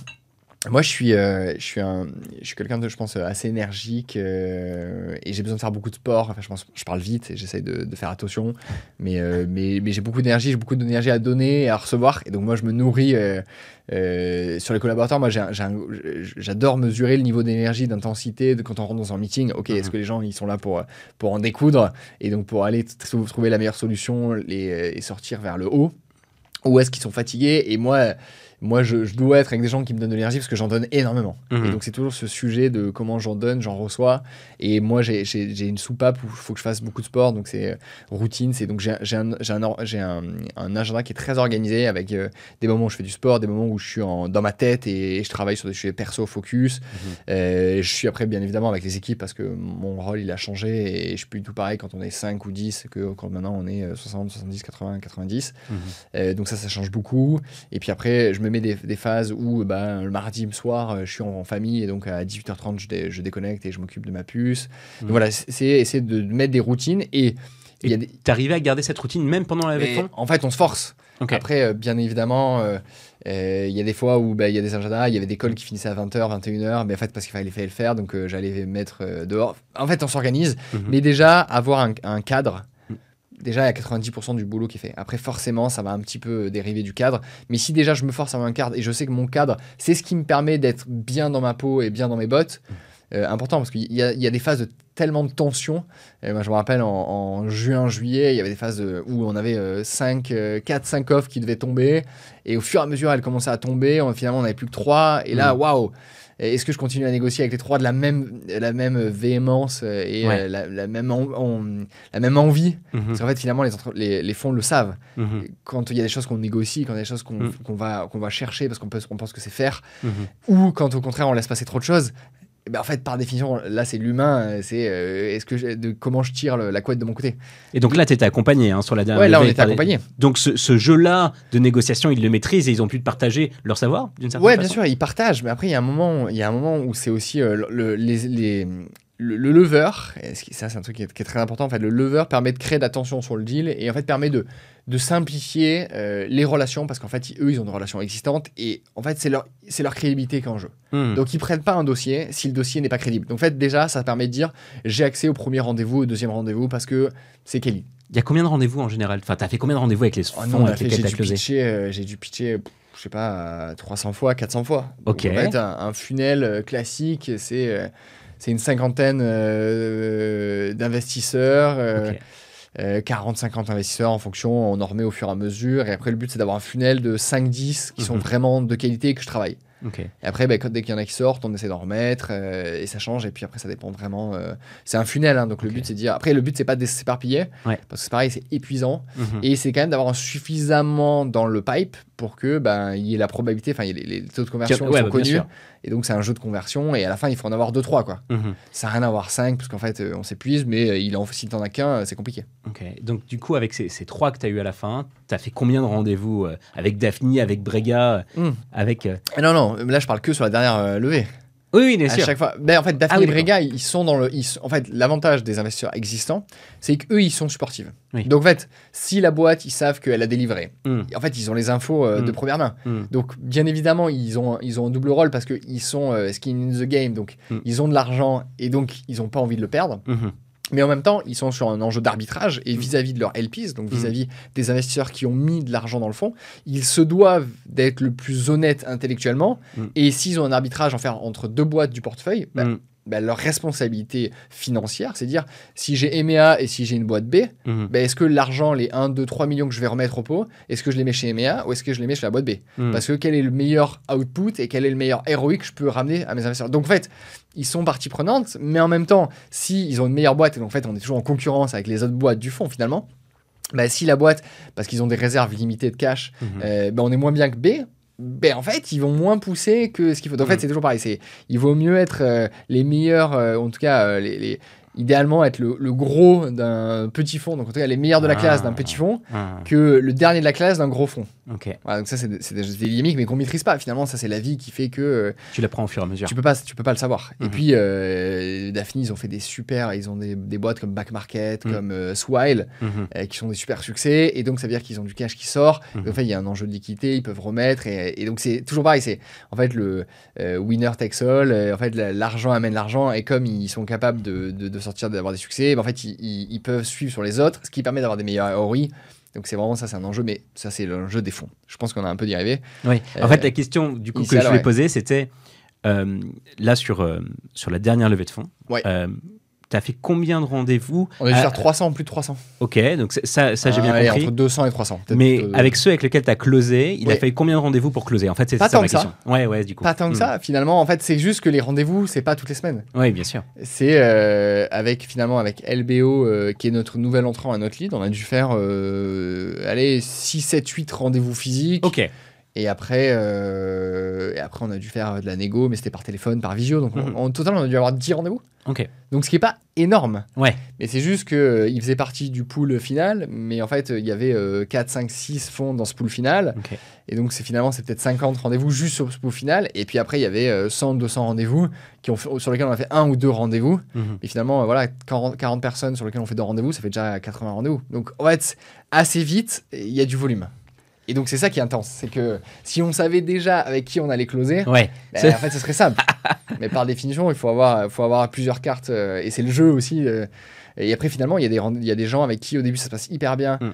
Moi, je suis, euh, je suis, un, je suis quelqu'un de, je pense, assez énergique euh, et j'ai besoin de faire beaucoup de sport. Enfin, je, pense, je parle vite et j'essaye de, de, faire attention. Mais, euh, mais, mais j'ai beaucoup d'énergie, j'ai beaucoup d'énergie à donner et à recevoir. Et donc, moi, je me nourris sur les collaborateurs. Moi, j'adore mesurer le niveau d'énergie, d'intensité de quand on rentre dans un meeting. Ok, est-ce mhm. que les gens ils sont là pour, pour en découdre et donc pour aller trouver la meilleure solution les, et sortir vers le haut? Ou est-ce qu'ils sont fatigués? Et moi, moi, je, dois être avec des gens qui me donnent de l'énergie parce que j'en donne énormément. Et mhm. donc, c'est toujours ce sujet de comment j'en donne, j'en reçois. Et moi, j'ai une soupape où il faut que je fasse beaucoup de sport. Donc, c'est euh, routine. C'est donc, j'ai un, un, un, agenda qui est très organisé avec euh, des moments où je fais du sport, des moments où je suis en, dans ma tête et, je travaille sur des sujets perso, focus. Mhm. Euh, je suis après, bien évidemment, avec les équipes parce que mon rôle, il a changé et je suis plus du tout pareil quand on est 5 ou 10 que quand maintenant on est 60, 70, 80, 90. donc, ça, ça change beaucoup. Et puis après, je me mets des, phases où bah, le mardi soir, euh, je suis en, famille et donc à 18h30, je, je déconnecte et je m'occupe de ma puce. Donc mmh. voilà, c'est essayer de mettre des routines et. Et des... t'arrivais à garder cette routine même pendant la veille En fait, on se force. Après, euh, bien évidemment, euh, il y a des fois où bah, il y a des agendas, il y avait des calls qui finissaient à 20h, 21h, mais en fait, parce qu'il fallait le faire, donc j'allais mettre dehors. En fait, on s'organise, mmh. mais déjà, avoir un, un cadre, déjà, il y a 90% du boulot qui est fait. Après, forcément, ça va un petit peu dériver du cadre. Mais si déjà je me force à avoir un cadre et je sais que mon cadre, c'est ce qui me permet d'être bien dans ma peau et bien dans mes bottes, euh, important parce qu'il y, a des phases de tellement de tension. moi, je me rappelle en, juin, juillet, il y avait des phases où on avait 5, 4, 5 offs qui devaient tomber. Et au fur et à mesure, elles commençaient à tomber. finalement, on n'avait plus que 3. Et là, mm. waouh! Est-ce que je continue à négocier avec les trois de la même, la même véhémence euh, et euh, la, même la même envie? Mhm. Parce qu'en fait, finalement, les, les, fonds le savent. Mhm. Quand il y a des choses qu'on négocie, quand il y a des choses qu'on mhm. va, qu'on va chercher parce qu'on pense que c'est faire, ou quand au contraire on laisse passer trop de choses, ben, en fait, par définition, là, c'est l'humain. C'est euh, est-ce que de comment je tire la couette de mon côté. Et donc là, tu étais accompagné hein, sur la dernière. Ouais, là, on était accompagné. Donc ce, jeu-là de négociation, ils le maîtrisent et ils ont pu partager leur savoir d'une certaine ouais, façon. Ouais, bien sûr, ils partagent. Mais après, il y a un moment, il y a un moment où c'est aussi euh, le, les, le, lever, ça c'est un truc qui est, très important, en fait, le lever permet de créer de l'attention sur le deal et en fait permet de, de simplifier euh, les relations parce qu'en fait, eux, ils ont des relations existantes et en fait, c'est leur, crédibilité qui est en jeu. Hmm. Donc, ils prennent pas un dossier si le dossier n'est pas crédible. Donc, en fait, déjà, ça permet de dire j'ai accès au premier rendez-vous, au deuxième rendez-vous parce que c'est Kelly. Il y a combien de rendez-vous en général? Enfin, tu as fait combien de rendez-vous avec les oh fonds J'ai dû pitcher, euh, j'ai dû pitcher je sais pas, 300 fois, 400 fois. Ok. en fait, un, un funnel euh, classique, c'est c'est une cinquantaine euh, d'investisseurs. 40-50 euh, investisseurs en fonction, on en remet au fur et à mesure. Et après, le but, c'est d'avoir un funnel de 5-10 qui sont mhm. vraiment de qualité et que je travaille. Et après, bah, dès qu'il y en a qui sortent, on essaie d'en remettre euh, et ça change. Et puis après, ça dépend vraiment. c'est un funnel, hein, donc le but, c'est de dire. Après, le but, c'est pas de s'éparpiller parce que c'est pareil, c'est épuisant. Mhm. Et c'est quand même d'avoir suffisamment dans le pipe pour que ben il y ait la probabilité, enfin, les, les, taux de conversion sont bah, connus. Et donc, c'est un jeu de conversion. Et à la fin, il faut en avoir 2-3. quoi. Mhm. Ça n'a rien à voir 5, parce qu'en fait, euh, on s'épuise. Mais euh, il en, si tu n'en as qu'un, euh, c'est compliqué. Ok. Donc, du coup, avec ces, ces 3 que tu as eu à la fin, tu as fait combien de rendez-vous avec Daphne, avec Brega hmm. avec, Non, non. Là, je parle que sur la dernière levée. Oui, bien sûr. À chaque fois. Ben, en fait, Daphne ah et Brega, ils sont dans le. en fait, l'avantage des investisseurs existants, c'est qu'eux, ils sont supportifs. Donc, en fait, si la boîte, ils savent qu'elle a délivré, hmm. en fait, ils ont les infos euh, de hmm. première main. Hmm. Donc, bien évidemment, ils ont, ils ont un double rôle parce qu'ils sont euh, skin in the game. Donc, ils ont de l'argent et donc, ils n'ont pas envie de le perdre. Mais en même temps, ils sont sur un enjeu d'arbitrage et mm. vis-à-vis de leurs LPs, donc mm. vis-à-vis des investisseurs qui ont mis de l'argent dans le fond, ils se doivent d'être le plus honnêtes intellectuellement. Mm. Et s'ils ont un arbitrage en faire entre deux boîtes du portefeuille, bah, bah, leur responsabilité financière, c'est dire si j'ai EMEA et si j'ai une boîte B, mhm. bah, est-ce que l'argent, les 1, 2, 3 millions que je vais remettre au pot, est-ce que je les mets chez EMEA ou est-ce que je les mets chez la boîte B? Mhm. Parce que quel est le meilleur output et quel est le meilleur ROI que je peux ramener à mes investisseurs? Donc en fait, ils sont partie prenante, mais en même temps, si ils ont une meilleure boîte, et donc en fait on est toujours en concurrence avec les autres boîtes du fond finalement, bah, si la boîte, parce qu'ils ont des réserves limitées de cash, mhm. euh, on est moins bien que B, ben en fait, ils vont moins pousser que ce qu'il faut. En fait, mm. c'est toujours pareil. C'est, il vaut mieux être euh, les meilleurs, euh, en tout cas, euh, les, idéalement être le, le gros d'un petit fond, donc en tout cas les meilleurs de la classe d'un Ah. petit fond, Ah, que le dernier de la classe d'un gros fond. ok. Voilà, donc ça, c'est des, des- dynamiques, mais qu'on maîtrise pas. Finalement, ça, c'est la vie qui fait que euh, Tu l'apprends au fur et à mesure. tu peux pas, tu peux pas le savoir. Et Mhm. puis, euh, Daphne, ils ont fait des super, ils ont des, des boîtes comme Back Market, Mhm. comme euh, Swile, Mhm. euh, qui sont des super succès. Et donc, ça veut dire qu'ils ont du cash qui sort. Donc, en fait, il y a un enjeu de liquidité, ils peuvent remettre. Et, et donc, c'est toujours pareil. C'est en fait le euh, winner takes all. en fait, la- l'argent amène l'argent. Et comme ils sont capables de, de, de sortir, d'avoir des succès, ben, en fait, ils, ils- ils peuvent suivre sur les autres, ce qui permet d'avoir des meilleurs ROI. Donc, c'est vraiment ça, c'est un enjeu. Mais ça, c'est l'enjeu des fonds. Je pense qu'on a un peu dérivé. Oui. En Euh, fait, la question du coup que je voulais ouais. poser, c'était euh, là sur, euh, sur la dernière levée de fonds. Ouais. Tu as fait combien de rendez-vous On a dû Ah, faire 300, plus de 300. Ok, donc ça, ça j'ai bien Ah, compris. Entre 200 et 300. peut-être, Mais euh, avec ceux avec lesquels tu as closé, il a fallu combien de rendez-vous pour closer? En fait, c'est Pas ça tant ma que ça. Ouais, ouais, du coup. Pas tant que Hmm. ça, finalement. En fait, c'est juste que les rendez-vous, c'est pas toutes les semaines. Oui, bien sûr. C'est euh, avec finalement avec LBO, euh, qui est notre nouvel entrant à notre lead. On a dû faire euh, allez, 6, 7, 8 rendez-vous physiques. Ok. Et après, euh, et après, on a dû faire de la négo, mais c'était par téléphone, par visio. Donc, Mhm. en, en total, on a dû avoir 10 rendez-vous. Ok. Donc, ce qui est pas énorme. Ouais. Mais c'est juste qu'il faisait partie du pool final. Mais en fait, il y avait euh, 4, 5, 6 fonds dans ce pool final. Ok. Et donc, c'est finalement, c'est peut-être 50 rendez-vous juste sur ce pool final. Et puis après, il y avait euh, 100, 200 rendez-vous qui ont fait- sur lesquels on a fait un ou deux rendez-vous. Mhm. Et finalement, euh, voilà, 40, 40 personnes sur lesquelles on fait deux rendez-vous, ça fait déjà 80 rendez-vous. Donc, en fait, assez vite, il y a du volume. Et donc, c'est ça qui est intense. C'est que si on savait déjà avec qui on allait closer, Ouais. ben, en fait, ce serait simple. Mais par définition, il faut avoir, faut avoir plusieurs cartes. euh, et c'est le jeu aussi. euh. et après, finalement, il y, a des rend- il y a des gens avec qui, au début, ça se passe hyper bien. Mm.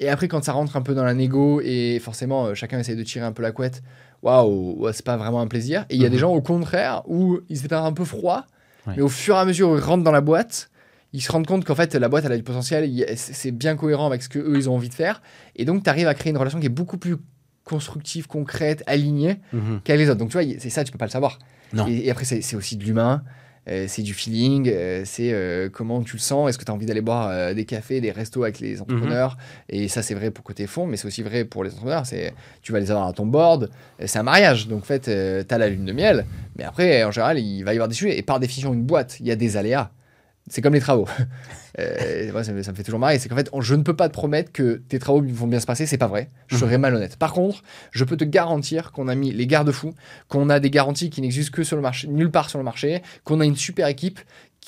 Et après, quand ça rentre un peu dans la négo, et forcément, euh, chacun essaie de tirer un peu la couette, waouh, c'est pas vraiment un plaisir. Et il y a des gens, au contraire, où ils étaient un peu froids, Ouais. mais au fur et à mesure où ils rentrent dans la boîte, ils se rendent compte qu'en fait, la boîte, elle a du potentiel, c'est bien cohérent avec ce qu'eux, ils ont envie de faire. Et donc, tu arrives à créer une relation qui est beaucoup plus constructive, concrète, alignée Mhm. qu'avec les autres. Donc, tu vois, c'est ça, tu peux pas le savoir. Non. Et, et après, c'est aussi de l'humain. euh, c'est du feeling, euh, c'est euh, comment tu le sens, est-ce que tu as envie d'aller boire des cafés, des restos avec les entrepreneurs, et ça c'est vrai pour côté fond, mais c'est aussi vrai pour les entrepreneurs, c'est tu vas les avoir à ton board, c'est un mariage, donc en fait tu as la lune de miel, mais après en général il va y avoir des sujets, et par définition une boîte, il y a des aléas, c'est comme les travaux. Euh, moi, ça, me, ça me fait toujours marrer. C'est qu'en fait, je ne peux pas te promettre que tes travaux vont bien se passer. C'est pas vrai. Je Mhm. serais malhonnête. Par contre, je peux te garantir qu'on a mis les garde-fous, qu'on a des garanties qui n'existent que sur le marché, nulle part sur le marché, qu'on a une super équipe qui-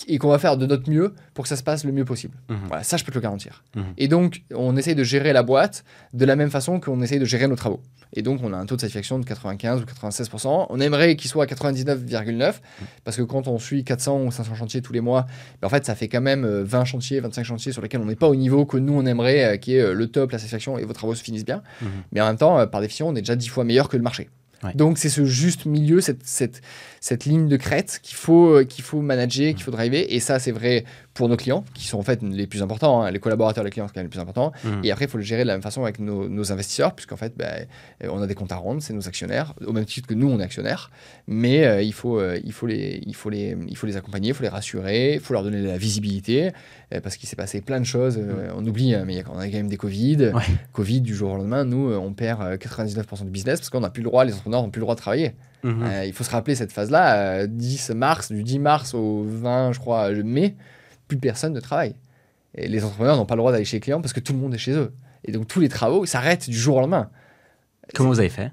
et qu'on va faire de notre mieux pour que ça se passe le mieux possible. Mhm. Voilà, ça, je peux te le garantir. Mhm. Et donc, on essaye de gérer la boîte de la même façon qu'on essaye de gérer nos travaux. Et donc, on a un taux de satisfaction de 95 ou 96%. On aimerait qu'il soit à 99,9 parce que quand on suit 400 ou 500 chantiers tous les mois, ben, en fait, ça fait quand même euh, 20 chantiers, 25 chantiers sur lesquels on n'est pas au niveau que nous, on aimerait, euh, qui est euh, le top, la satisfaction et vos travaux se finissent bien. Mhm. Mais en même temps, euh, par définition, on est déjà 10 fois meilleur que le marché. Ouais. Donc, c'est ce juste milieu, cette, cette, cette ligne de crête qu'il faut, euh, qu'il faut manager, qu'il faut driver. Et ça, c'est vrai pour nos clients, qui sont en fait les plus importants. hein. Les collaborateurs, les clients, c'est quand même les plus importants. Mhm. Et après, il faut le gérer de la même façon avec nos, nos investisseurs, puisqu'en fait, bah, euh, on a des comptes à rendre, c'est nos actionnaires, au même titre que nous, on est actionnaires. Mais euh, il, faut, euh, il, faut les, il, faut les, il faut les accompagner, il faut les rassurer, il faut leur donner de la visibilité, euh, parce qu'il s'est passé plein de choses. euh, On oublie, hein, mais on a quand même des Covid. Ouais. Covid, du jour au lendemain, nous, on perd euh, 99% du business parce qu'on n'a plus le droit, les entrepreneurs n'ont plus le droit de travailler. Euh, il faut se rappeler cette phase-là, euh, 10 mars, du 10 mars au 20, je crois, mai, plus personne ne travaille. Et les entrepreneurs n'ont pas le droit d'aller chez les clients parce que tout le monde est chez eux. Et donc tous les travaux s'arrêtent du jour au lendemain. Comment vous avez fait?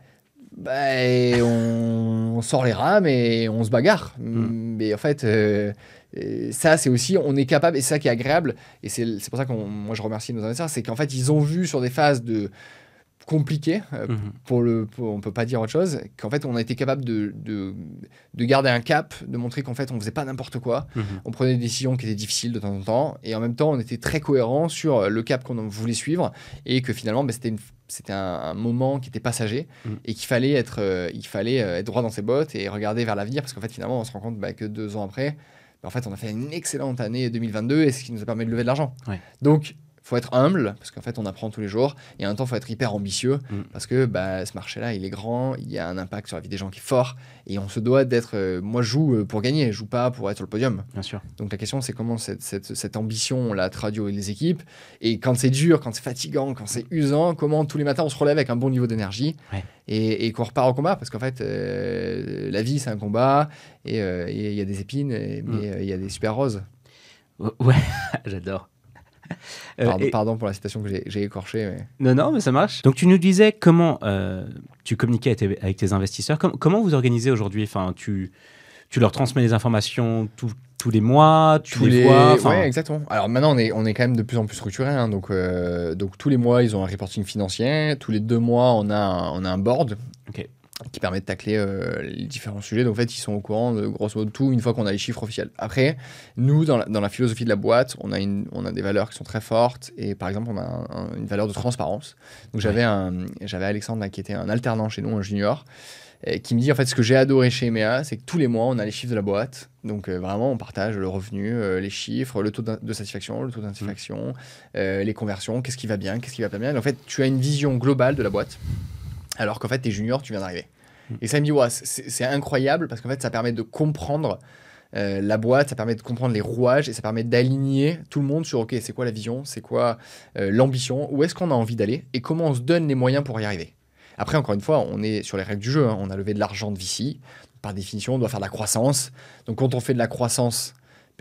Bah, et on, on sort les rames et on se bagarre. Mm. Mais en fait, euh, euh, ça, c'est aussi, on est capable, et c'est ça qui est agréable, et c'est c'est pour ça que moi je remercie nos investisseurs, c'est qu'en fait, ils ont vu sur des phases de compliquées, euh, Mhm. pour le, pour- on peut pas dire autre chose, qu'en fait, on a été capable de, de, de garder un cap, de montrer qu'en fait, on faisait pas n'importe quoi, Mhm. on prenait des décisions qui étaient difficiles de temps en temps, et en même temps, on était très cohérent sur le cap qu'on voulait suivre, et que finalement, bah, c'était une- c'était un, un moment qui était passager, Mm. et qu'il fallait, être, euh, il fallait euh, être droit dans ses bottes et regarder vers l'avenir, parce qu'en fait, finalement, on se rend compte bah, que deux ans après, bah, en fait, on a fait une excellente année 2022, et ce qui nous a permis de lever de l'argent. Donc, faut être humble, parce qu'en fait, on apprend tous les jours, et en même temps, faut être hyper ambitieux, Mm. parce que bah, ce marché-là, il est grand, il y a un impact sur la vie des gens qui est fort, et on se doit d'être... euh, moi, je joue euh, pour gagner, je joue pas pour être sur le podium. Bien sûr. Donc la question, c'est comment cette, cette, cette ambition, on la traduit avec les équipes. Et quand c'est dur, quand c'est fatigant, quand c'est usant, comment tous les matins on se relève avec un bon niveau d'énergie Ouais. et, et qu'on repart au combat. Parce qu'en fait, euh, la vie, c'est un combat et il y a des épines, et- mais Mm. euh, il y a des super roses. Ouais, j'adore. Euh, pardon, pardon, pour la citation que j'ai écorchée. Mais... Non, non, mais ça marche. Donc, tu nous disais comment tu communiquais avec tes, investisseurs. comment vous organisez aujourd'hui? Enfin, tu, tu leur transmets les informations tout, tous les mois, tu tous les, vois. Oui, exactement. Alors maintenant, on est, on est quand même de plus en plus structuré. Hein, donc, euh, donc tous les mois, ils ont un reporting financier. Tous les deux mois, on a un, on a un board qui permet de tacler euh, les différents sujets. Donc en fait, ils sont au courant de grosso modo tout une fois qu'on a les chiffres officiels. Après, nous, dans la, dans la, philosophie de la boîte, on a, une, on a des valeurs qui sont très fortes. Et par exemple, on a une valeur de transparence. Donc j'avais j'avais Alexandre qui était un alternant chez nous, un junior qui me dit en fait ce que j'ai adoré chez EMEA, c'est que tous les mois on a les chiffres de la boîte. Donc euh, vraiment on partage le revenu, euh, les chiffres, le taux de satisfaction, le taux d'insatisfaction, euh, les conversions, qu'est-ce qui va bien, qu'est-ce qui va pas bien. en fait tu as une vision globale de la boîte, alors qu'en fait tu es junior, tu viens d'arriver. Mm. Et ça me dit ouais, c'est incroyable parce qu'en fait ça permet de comprendre la boîte, ça permet de comprendre les rouages et ça permet d'aligner tout le monde sur ok c'est quoi la vision, c'est quoi l'ambition, où est-ce qu'on a envie d'aller et comment on se donne les moyens pour y arriver. Après, encore une fois, on est sur les règles du jeu. Hein. On a levé de l'argent de VC. Par définition, on doit faire de la croissance. Donc, quand on fait de la croissance,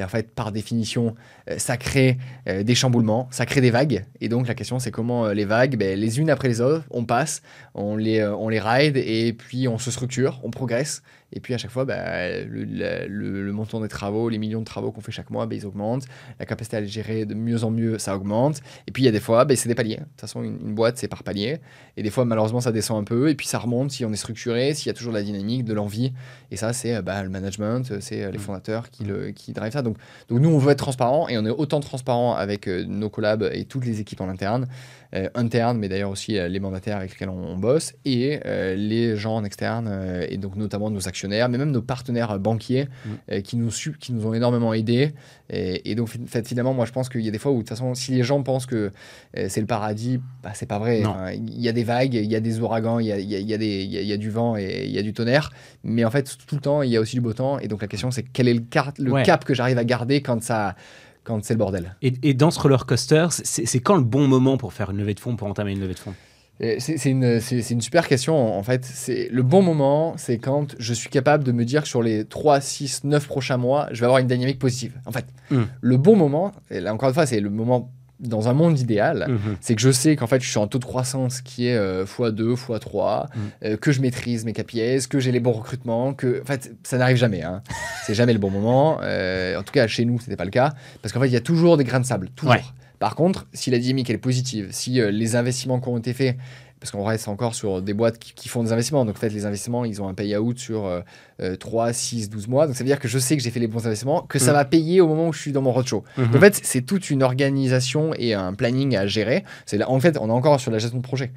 en fait, par définition, euh, ça crée euh, des chamboulements, ça crée des vagues. Et donc, la question, c'est comment euh, les vagues, ben, les unes après les autres, on passe, on les ride, et puis on se structure, on progresse. Et puis à chaque fois, bah, le, montant des travaux, les millions de travaux qu'on fait chaque mois, bah, ils augmentent. La capacité à les gérer de mieux en mieux, ça augmente. Et puis il y a des fois, bah, c'est des paliers. De toute façon, une, boîte, c'est par palier. Et des fois, malheureusement, ça descend un peu. Et puis ça remonte si on est structuré, s'il y a toujours de la dynamique, de l'envie. Et ça, c'est le management, c'est euh, les mmh. fondateurs qui, le, qui drivent ça. Donc, donc nous, on veut être transparent et on est autant transparent avec euh, nos collabs et toutes les équipes en interne. Euh, internes, mais d'ailleurs aussi les mandataires avec lesquels on, bosse, et les gens en externe, et donc notamment nos actionnaires, mais même nos partenaires banquiers mm. qui, nous, qui nous ont énormément aidés. Et, donc, finalement, moi, je pense qu'il y a des fois où, de toute façon, si les gens pensent que c'est le paradis, bah, c'est pas vrai. Il y a des vagues, il y a des ouragans, il y a, y, a des, y a, du vent et il y a du tonnerre. Mais en fait, tout le temps, il y a aussi du beau temps. Et donc, la question, c'est quel est le, le cap que j'arrive à garder quand ça quand c'est le bordel. Et, dans ce roller coaster, c'est quand le bon moment pour faire une levée de fonds, pour entamer une levée de fonds? C'est une, une, super question en fait. C'est le bon moment, c'est quand je suis capable de me dire que sur les 3, 6, 9 prochains mois, je vais avoir une dynamique positive. En fait, hmm. le bon moment, et là encore une fois, c'est le moment dans un monde idéal, mhm. c'est que je sais qu'en fait, je suis en taux de croissance qui est x2, x3, que je maîtrise mes KPIs, que j'ai les bons recrutements, que en fait, ça n'arrive jamais. Hein. c'est jamais le bon moment. Euh, en tout cas, chez nous, c'était pas le cas, parce qu'en fait, il y a toujours des grains de sable, toujours. Par contre, si la dynamique elle est positive, si euh, les investissements qui ont été faits parce qu'on reste encore sur des boîtes qui, font des investissements. Donc, en fait, les investissements, ils ont un payout sur 3, 6, 12 mois. Donc, ça veut dire que je sais que j'ai fait les bons investissements, que ça mm. va payer au moment où je suis dans mon roadshow. Mm-hmm. en fait, c'est toute une organisation et un planning à gérer. C'est En fait, on est encore sur la gestion de projet.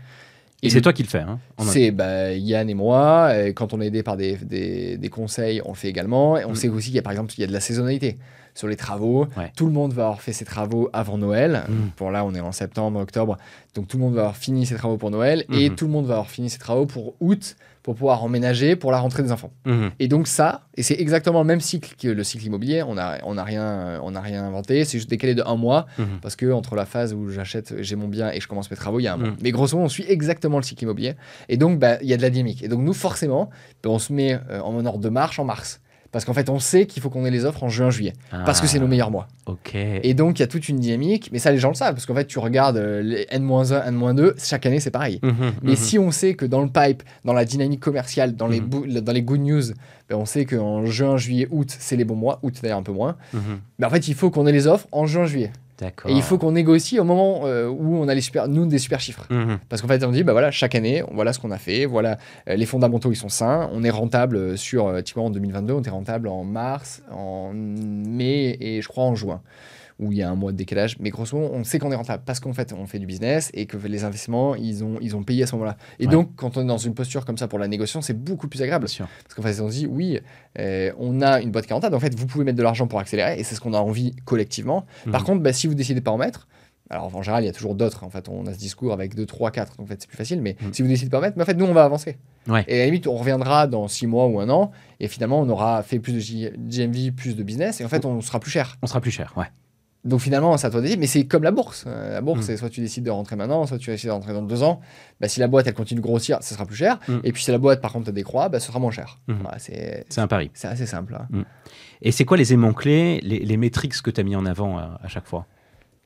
Et, c'est toi qui le fais. Hein, c'est bah, Yann et moi. Et quand on est aidé par des, des, des, conseils, on le fait également. Et on mm. sait aussi qu'il y a par exemple il y a de la saisonnalité sur les travaux. Tout le monde va avoir fait ses travaux avant Noël. Mm. Pour là, on est en septembre, octobre. Donc tout le monde va avoir fini ses travaux pour Noël. Et mm-hmm. tout le monde va avoir fini ses travaux pour août pour pouvoir emménager pour la rentrée des enfants. Mm-hmm. Et donc ça, et c'est exactement le même cycle que le cycle immobilier. On n'a on a rien, on a rien inventé. C'est juste décalé de un mois mm-hmm. parce que entre la phase où j'achète, j'ai mon bien et je commence mes travaux, il y a un mois. Mm. Mais grosso modo, on suit exactement le cycle immobilier. Et donc, bah, il y a de la dynamique. Et donc nous, forcément, bah, on se met euh, en ordre de marche en mars. Parce qu'en fait, on sait qu'il faut qu'on ait les offres en juin-juillet. parce que c'est nos ah, meilleurs mois. Ok. Et donc, il y a toute une dynamique. Mais ça, les gens le savent. Parce qu'en fait, tu regardes euh, les N-1, N-2, chaque année, c'est pareil. Mhm, mais mhm. si on sait que dans le pipe, dans la dynamique commerciale, dans, les, dans les good news, ben, on sait qu'en juin, juillet, août, c'est les bons mois. Août, d'ailleurs, un peu moins. Mais ben, en fait, il faut qu'on ait les offres en juin-juillet. Et il faut qu'on négocie au moment euh, où on a les super, nous des super chiffres. Mhm. Parce qu'en fait, on dit, bah voilà, chaque année, voilà ce qu'on a fait, voilà, euh, les fondamentaux, ils sont sains, on est rentable sur, euh, typiquement en 2022, on était rentable en mars, en mai et je crois en juin où il y a un mois de décalage. Mais grosso modo, on sait qu'on est rentable parce qu'en fait, on fait du business et que les investissements, ils ont, ils ont payé à ce moment-là. Et donc, quand on est dans une posture comme ça pour la négociation, c'est beaucoup plus agréable. Parce qu'en fait, on se dit, oui, euh, on a une boîte qui est rentable. En fait, vous pouvez mettre de l'argent pour accélérer et c'est ce qu'on a envie collectivement. Par mhm. contre, bah, si vous décidez de pas en mettre, alors en général, il y a toujours d'autres. En fait, on a ce discours avec 2, 3, 4. Donc en fait, c'est plus facile. Mais mhm. si vous décidez de pas en mettre, mais en fait, nous, on va avancer. Et à la limite, on reviendra dans 6 mois ou un an. Et finalement, on aura fait plus de GMV, plus de business. Et en fait, on sera plus cher. On sera plus cher, ouais. Donc finalement, à toi de mais c'est comme la bourse. Euh, la bourse, Mm. c'est soit tu décides de rentrer maintenant, soit tu décides de rentrer dans deux ans. Bah, si la boîte, elle continue de grossir, ça sera plus cher. Mm. Et puis si la boîte, par contre, elle décroît, bah, ce sera moins cher. Voilà, c'est un pari. c'est assez simple. hein. Et c'est quoi les aimants clés, les, les métriques que tu as mis en avant à, à chaque fois?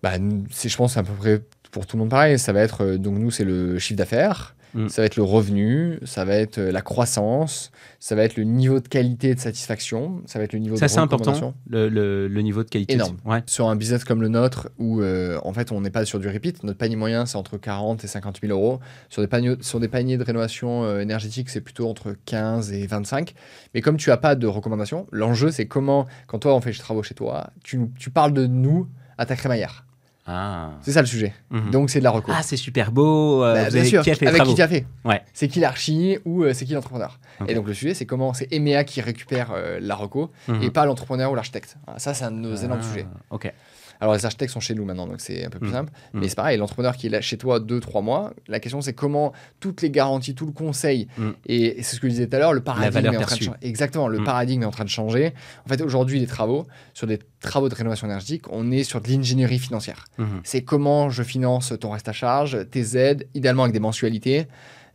Bah, je pense, à peu près pour tout le monde pareil. Ça va être, euh, donc nous, c'est le chiffre d'affaires, Mm. ça va être le revenu, ça va être euh, la croissance, ça va être le niveau de qualité et de satisfaction, ça va être le niveau Ça, de c'est important, le, le- le niveau de qualité. Énorme. Ouais. Sur un business comme le nôtre, où euh, en fait on n'est pas sur du repeat, notre panier moyen c'est entre 40 et 50 000 euros. Sur des paniers, sur des paniers de rénovation euh, énergétique, c'est plutôt entre 15 et 25. Mais comme tu as pas de recommandation, l'enjeu c'est comment, quand toi on fait des travaux chez toi, tu parles de nous à ta crémaillère. Ah. C'est ça le sujet. Mhm. Donc c'est de la reco. Ah, c'est super beau. euh, Bah, vous bien avez- sûr, qui a fait les avec qui tu as fait. Ouais. C'est qui l'archi ou euh, c'est qui l'entrepreneur. Et donc le sujet c'est comment c'est EMEA qui récupère euh, la reco Mhm. et pas l'entrepreneur ou l'architecte. Ça c'est un de nos énormes Ah, sujets. Ok. Alors les architectes sont chez nous maintenant, donc c'est un peu plus Mm. simple. Mm. Mais c'est pareil, l'entrepreneur qui est là chez toi 2-3 mois, la question c'est comment toutes les garanties, tout le conseil, Mm. et c'est ce que je disais tout à l'heure, le paradigme est en train de changer. Exactement, le paradigme est en train de changer. En fait, aujourd'hui, les travaux, sur des travaux de rénovation énergétique, on est sur de l'ingénierie financière. Mhm. C'est comment je finance ton reste à charge, tes aides, idéalement avec des mensualités.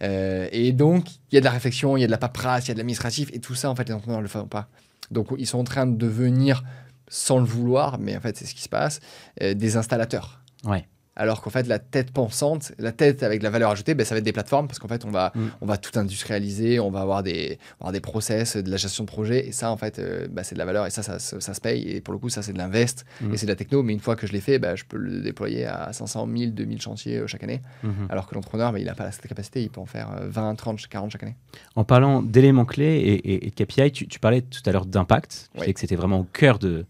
Euh, et donc, il y a de la réflexion, il y a de la paperasse, il y a de l'administratif, et tout ça, en fait, les entrepreneurs ne le font pas. Donc, ils sont en train de devenir, sans le vouloir, mais en fait, c'est ce qui se passe, euh, des installateurs. Ouais. Alors qu'en fait, la tête pensante, la tête avec la valeur ajoutée, ben, ça va être des plateformes parce qu'en fait, on va, Mm. on va tout industrialiser, on va avoir des, avoir des process, de la gestion de projet. Et ça, en fait, euh, bah, c'est de la valeur et ça, ça, ça, ça se paye. Et pour le coup, ça, c'est de l'invest Mm. et c'est de la techno. Mais une fois que je l'ai fait, bah, je peux le déployer à 500, 1000, 2000 chantiers euh, chaque année. Mhm. Alors que l'entrepreneur, bah, il n'a pas cette capacité. Il peut en faire euh, 20, 30, 40 chaque année. En parlant d'éléments clés et, et- et de KPI, tu, tu parlais tout à l'heure d'impact. Tu Oui. disais que c'était vraiment au cœur de,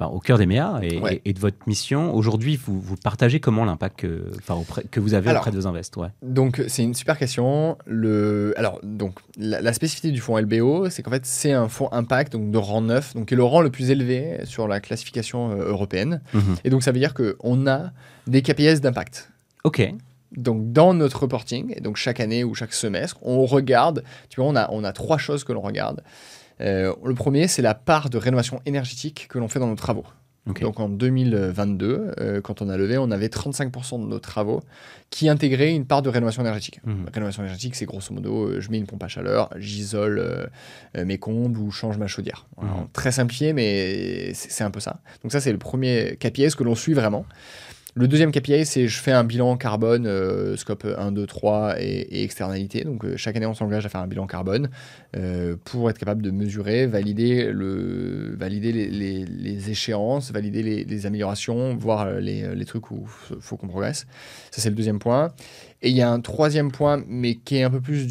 enfin, au cœur des MEA et, Ouais. et- et de votre mission. Aujourd'hui, vous, vous partagez comment l'impact que, enfin, auprès- que vous avez Alors, auprès de vos invests ouais. Donc c'est une super question. Le... Alors donc la, la spécificité du fonds LBO, c'est qu'en fait c'est un fonds impact donc de rang 9, donc qui est le rang le plus élevé sur la classification euh, européenne. Mhm. Et donc ça veut dire qu'on a des KPIs d'impact. Ok. Donc dans notre reporting, donc chaque année ou chaque semestre, on regarde, tu vois, on a, on a trois choses que l'on regarde. Euh, le premier, c'est la part de rénovation énergétique que l'on fait dans nos travaux. Donc en 2022, euh, quand on a levé, on avait 35% de nos travaux qui intégraient une part de rénovation énergétique. Mhm. Rénovation énergétique, c'est grosso modo, euh, je mets une pompe à chaleur, j'isole euh, mes combles ou change ma chaudière. Mhm. Très simplifié, mais c'est un peu ça. Donc ça, c'est le premier KPI, ce que l'on suit vraiment. Le deuxième KPI, c'est je fais un bilan carbone, euh, scope 1, 2, 3 et, et externalité. Donc euh, chaque année, on s'engage à faire un bilan carbone euh, pour être capable de mesurer, valider, le, valider les, échéances, valider les, améliorations, voir les, trucs où il faut qu'on progresse. Ça, c'est le deuxième point. Et il y a un troisième point, mais qui est un peu plus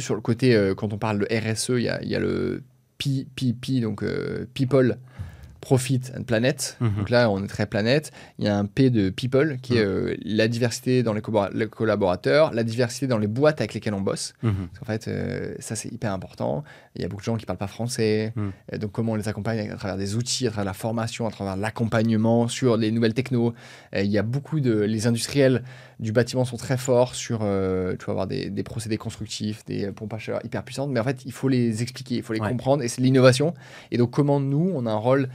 sur le côté, quand on parle de RSE, il y a, y a le PPP, donc People, Profit and Planet. Mhm. Donc là, on est très planète. Il y a un P de People, qui est euh, la diversité dans les, collabora- les collaborateurs, la diversité dans les boîtes avec lesquelles on bosse. Mhm. Parce qu'en fait, euh, ça, c'est hyper important. Il y a beaucoup de gens qui ne parlent pas français. Euh, donc, comment on les accompagne à travers des outils, à travers la formation, à travers l'accompagnement sur les nouvelles technos. Euh, il y a beaucoup de... Les industriels du bâtiment sont très forts sur... tu vas avoir des, des procédés constructifs, des pompes à chaleur hyper puissantes. Mais en fait, il faut les expliquer, il faut les Ouais. comprendre. Et c'est l'innovation. Et donc, comment nous, on a un rôle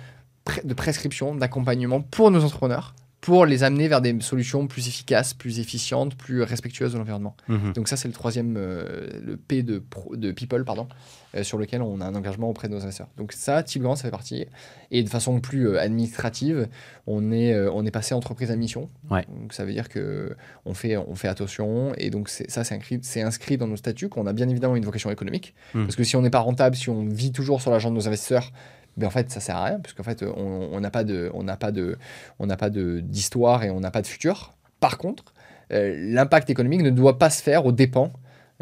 de prescription, d'accompagnement pour nos entrepreneurs pour les amener vers des solutions plus efficaces, plus efficientes, plus respectueuses de l'environnement. Mhm. Donc ça, c'est le troisième, euh, le P de, pro- de People, pardon, euh, sur lequel on a un engagement auprès de nos investisseurs. Donc ça, Grand, ça fait partie. Et de façon plus euh, administrative, on est, on est passé entreprise à mission. Ouais. Donc ça veut dire que on fait, on fait attention. Et donc ça, c'est inscrit, inscrit dans nos statuts qu'on a bien évidemment une vocation économique. Mhm. Parce que si on n'est pas rentable, si on vit toujours sur l'argent de nos investisseurs, ben en fait, ça sert à rien, puisqu'en fait, on n'a pas de, on n'a pas de, on n'a pas de d'histoire et on n'a pas de futur. Par contre, euh, l'impact économique ne doit pas se faire aux dépens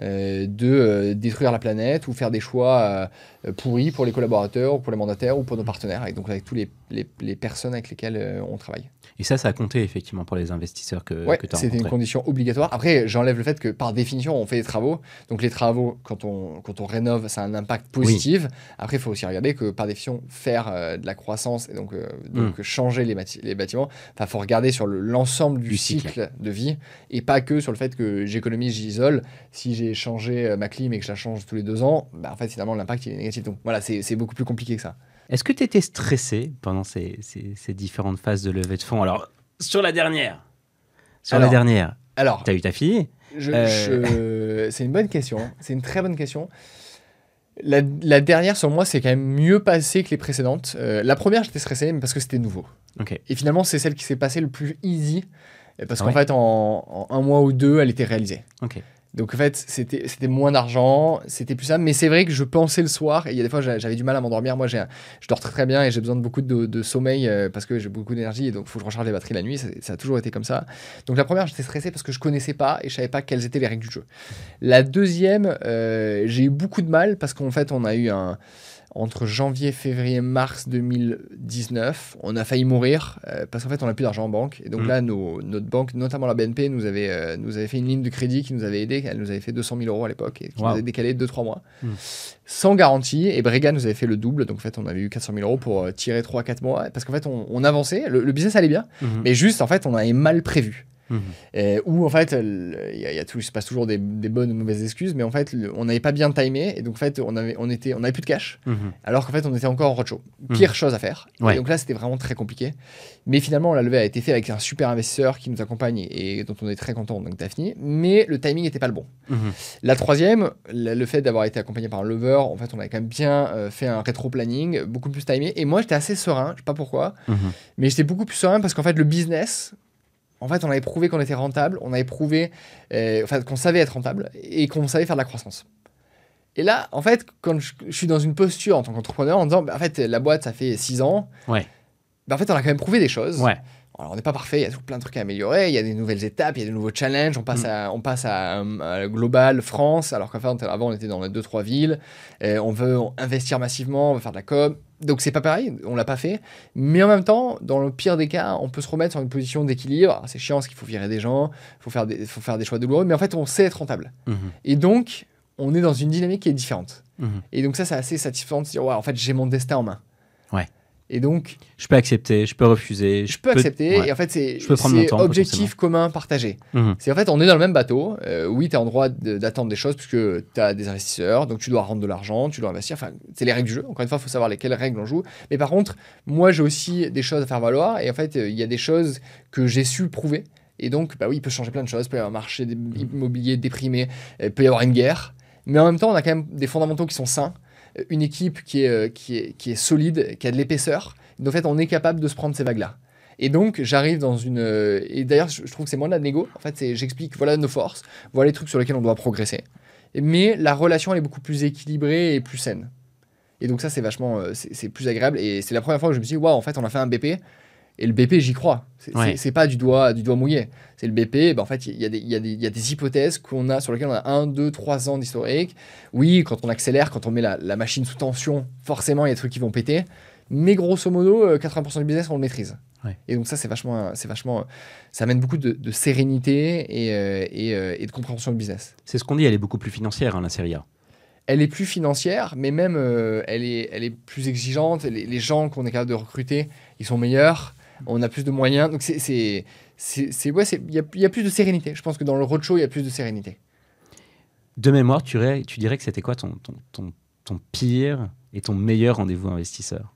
euh, de euh, détruire la planète ou faire des choix pourris pour les collaborateurs ou pour les mandataires ou pour nos partenaires et donc avec tous les, les, personnes avec lesquelles on travaille. Et ça, ça a compté effectivement pour les investisseurs que, Ouais, que tu as c'était une condition obligatoire. Après, j'enlève le fait que par définition, on fait des travaux. Donc les travaux, quand on, quand on rénove, ça a un impact positif. Après, il faut aussi regarder que par définition, faire euh, de la croissance et donc, euh, donc changer les, les bâtiments, il faut regarder sur le- l'ensemble du, Du cycle. cycle. de vie et pas que sur le fait que j'économise, j'isole. Si j'ai changé euh, ma clim et que je la change tous les deux ans, bah, en fait, finalement, l'impact il est négatif. Donc voilà, c'est beaucoup plus compliqué que ça. Est-ce que tu étais stressé pendant ces, ces- ces différentes phases de levée de fonds? Alors, sur la dernière, sur la dernière, Alors, tu as eu ta fille? Euh. c'est une bonne question. C'est une très bonne question. La, la dernière, sur moi, c'est quand même mieux passé que les précédentes. Euh, la première, j'étais stressé, parce que c'était nouveau. Et finalement, c'est celle qui s'est passée le plus easy. Parce Ah qu'en ouais? fait, en, en un mois ou deux, elle était réalisée. Donc en fait, c'était c'était moins d'argent, c'était plus ça. Mais c'est vrai que je pensais le soir, et il y a des fois j'a- j'avais du mal à m'endormir. Moi, j'ai je dors très très bien et j'ai besoin de beaucoup de, sommeil euh, parce que j'ai beaucoup d'énergie et donc il faut que je recharge les batteries la nuit. Ça, ça a toujours été comme ça. Donc la première, j'étais stressé parce que je connaissais pas et je savais pas quelles étaient les règles du jeu. La deuxième, euh, j'ai eu beaucoup de mal parce qu'en fait, on a eu un. Entre janvier, février, mars 2019, on a failli mourir euh, parce qu'en fait, on n'a plus d'argent en banque. Et donc Mm. là, nos- notre banque, notamment la BNP, nous avait, euh, nous avait fait une ligne de crédit qui nous avait aidé. Elle nous avait fait 200 000 euros à l'époque et qui Wow. nous avait décalé 2-3 mois. Mm. Sans garantie. Et Brega nous avait fait le double. Donc en fait, on avait eu 400 000 euros pour euh, tirer 3-4 mois. Parce qu'en fait, on, on avançait. Le, le business allait bien. Mhm. Mais juste, en fait, on avait mal prévu. Mhm. Euh, où en fait, il y a, il y a tout, il se passe toujours des, des bonnes ou mauvaises excuses, mais en fait, le- on n'avait pas bien timé, et donc en fait, on avait, on était, on avait plus de cash, Mhm. alors qu'en fait, on était encore en roadshow. Pire chose à faire. Ouais. Et donc là, c'était vraiment très compliqué. Mais finalement, la levée a été faite avec un super investisseur qui nous accompagne et, et dont on est très content, donc Daphne. Mais le timing n'était pas le bon. Mhm. La troisième, la- le fait d'avoir été accompagné par un lever, en fait, on avait quand même bien euh, fait un rétro-planning, beaucoup plus timé. Et moi, j'étais assez serein, je sais pas pourquoi, Mhm. mais j'étais beaucoup plus serein parce qu'en fait, le business, en fait, on avait prouvé qu'on était rentable, on avait prouvé euh, enfin, qu'on savait être rentable et qu'on savait faire de la croissance. Et là, en fait, quand je, je suis dans une posture en tant qu'entrepreneur en disant, bah, en fait, la boîte, ça fait 6 ans, Ouais. bah, en fait, on a quand même prouvé des choses. Ouais. Alors, on n'est pas parfait, il y a plein de trucs à améliorer, il y a des nouvelles étapes, il y a des nouveaux challenges, on passe, Mm. à, on passe à, à global France, alors qu'en fait, avant, on était dans les 2-3 villes, Euh, on veut investir massivement, on veut faire de la com. Donc, c'est pas pareil, on l'a pas fait. Mais en même temps, dans le pire des cas, on peut se remettre sur une position d'équilibre. C'est chiant parce qu'il faut virer des gens, il faut faire des, faut faire des choix douloureux, mais en fait, on sait être rentable. Mhm. Et donc, on est dans une dynamique qui est différente. Mhm. Et donc, ça, c'est assez satisfaisant de se dire, ouais, en fait, j'ai mon destin en main. Ouais. Et donc, Je peux accepter, je peux refuser. je peux accepter. ouais. Et en fait, c'est objectif commun partagé. Mhm. C'est en fait, on est dans le même bateau. Euh, oui, tu es en droit d'attendre des choses puisque tu as des investisseurs, donc tu dois rendre de l'argent, tu dois investir. Enfin, c'est les règles du jeu. Encore une fois, il faut savoir lesquelles règles on joue. Mais par contre, moi, j'ai aussi des choses à faire valoir. Et en fait, euh, il y a des choses que j'ai su prouver. Et donc, bah oui, il peut changer plein de choses. Il peut y avoir un marché dé- immobilier déprimé, euh, il peut y avoir une guerre. Mais en même temps, on a quand même des fondamentaux qui sont sains, une équipe qui est, euh, qui est, qui est solide, qui a de l'épaisseur. Donc, en fait, on est capable de se prendre ces vagues-là. Et donc, j'arrive dans une. euh, Et d'ailleurs, je trouve que c'est moins de la négo. En fait, j'explique voilà nos forces, voilà les trucs sur lesquels on doit progresser. Mais la relation, elle est beaucoup plus équilibrée et plus saine. Et donc, ça, c'est vachement. euh, c'est plus agréable. Et c'est la première fois que je me suis dit, waouh, en fait, on a fait un BP. Et le BP, j'y crois. C'est Ouais. pas du doigt, du doigt mouillé. C'est le BP. ben, en fait, il y, a des- il y, y a des hypothèses qu'on a, sur lesquelles on a 1, 2, 3 ans d'historique. Oui, quand on accélère, quand on met la, la machine sous tension, forcément, il y a des trucs qui vont péter. Mais grosso modo, euh, 80% du business, on le maîtrise. Ouais. Et donc ça, c'est vachement, c'est vachement, ça amène beaucoup de, de sérénité et, euh, et, euh, et de compréhension du business. C'est ce qu'on dit, elle est beaucoup plus financière, hein, la série A. Elle est plus financière, mais même euh, elle, est, elle est plus exigeante. Les, les gens qu'on est capable de recruter, ils sont meilleurs. On a plus de moyens. Donc c'est, c'est, c'est, ouais, il y a, il y a plus de sérénité. Je pense que dans le roadshow, il y a plus de sérénité. De mémoire, tu, dirais- tu dirais que c'était quoi ton, ton, ton, ton pire et ton meilleur rendez-vous investisseur?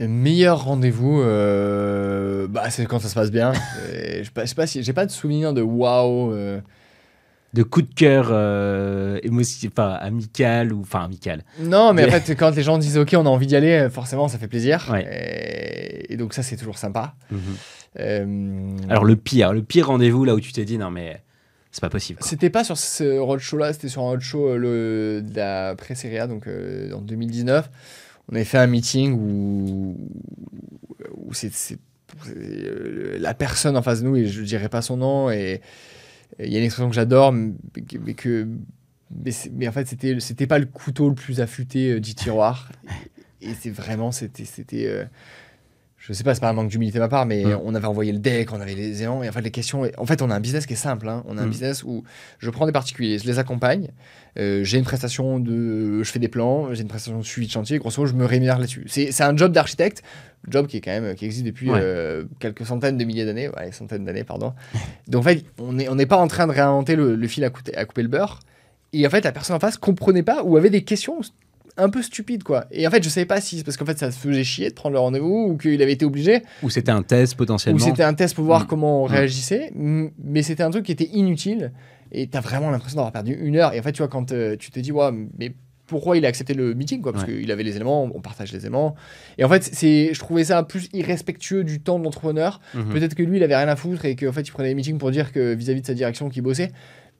Le meilleur rendez-vous, euh, bah, c'est quand ça se passe bien. Euh, je sais pas, pas si j'ai pas de souvenir de waouh. De coup de cœur euh, émotion, enfin, amical ou enfin amical. Non, mais en fait, quand les gens disent OK, on a envie d'y aller, forcément, ça fait plaisir. Ouais. Et, et donc ça, c'est toujours sympa. Mhm. Euh, Alors le pire, le pire rendez-vous là où tu t'es dit non mais c'est pas possible. C'était pas sur ce roadshow-là, c'était sur un roadshow euh, le, de la pré-série A, donc euh, en 2019. On avait fait un meeting où, où c'est la personne en face de nous, et je dirais pas son nom, et il y a une expression que j'adore, mais que. mais en fait, c'était c'était pas le couteau le plus affûté euh, du tiroir. Et, et c'est vraiment, c'était. c'était euh, je sais pas, c'est pas un manque d'humilité de ma part, mais on avait envoyé le deck, on avait les élans, et en fait, les questions. En fait, on a un business qui est simple. hein. On a un Mm. business où je prends des particuliers, je les accompagne, euh, j'ai une prestation de. Je fais des plans, j'ai une prestation de suivi de chantier, grosso modo, je me rémunère là-dessus. C'est un job d'architecte, job qui est quand même. qui existe depuis Ouais. euh, quelques centaines de milliers d'années, ouais, centaines d'années, pardon. Donc, en fait, on n'est on pas en train de réinventer le, le fil à, couper- à couper le beurre. Et en fait, la personne en face comprenait pas ou avait des questions un peu stupide, quoi. Et en fait, je savais pas si c'est parce qu'en fait, ça se faisait chier de prendre le rendez-vous ou qu'il avait été obligé. Ou c'était un test Ou potentiellement. c'était un test pour voir Mm. comment on Mm. réagissait. Mais c'était un truc qui était inutile. Et t'as vraiment l'impression d'avoir perdu une heure. Et en fait, tu vois, quand euh, tu te dis, ouais, mais pourquoi il a accepté le meeting, quoi? Parce Ouais. qu'il avait les éléments, on partage les éléments. Et en fait, c'est, je trouvais ça plus irrespectueux du temps de l'entrepreneur. Mhm. Peut-être que lui, il avait rien à foutre et qu'en fait, il prenait les meetings pour dire que vis-à-vis de sa direction qu'il bossait.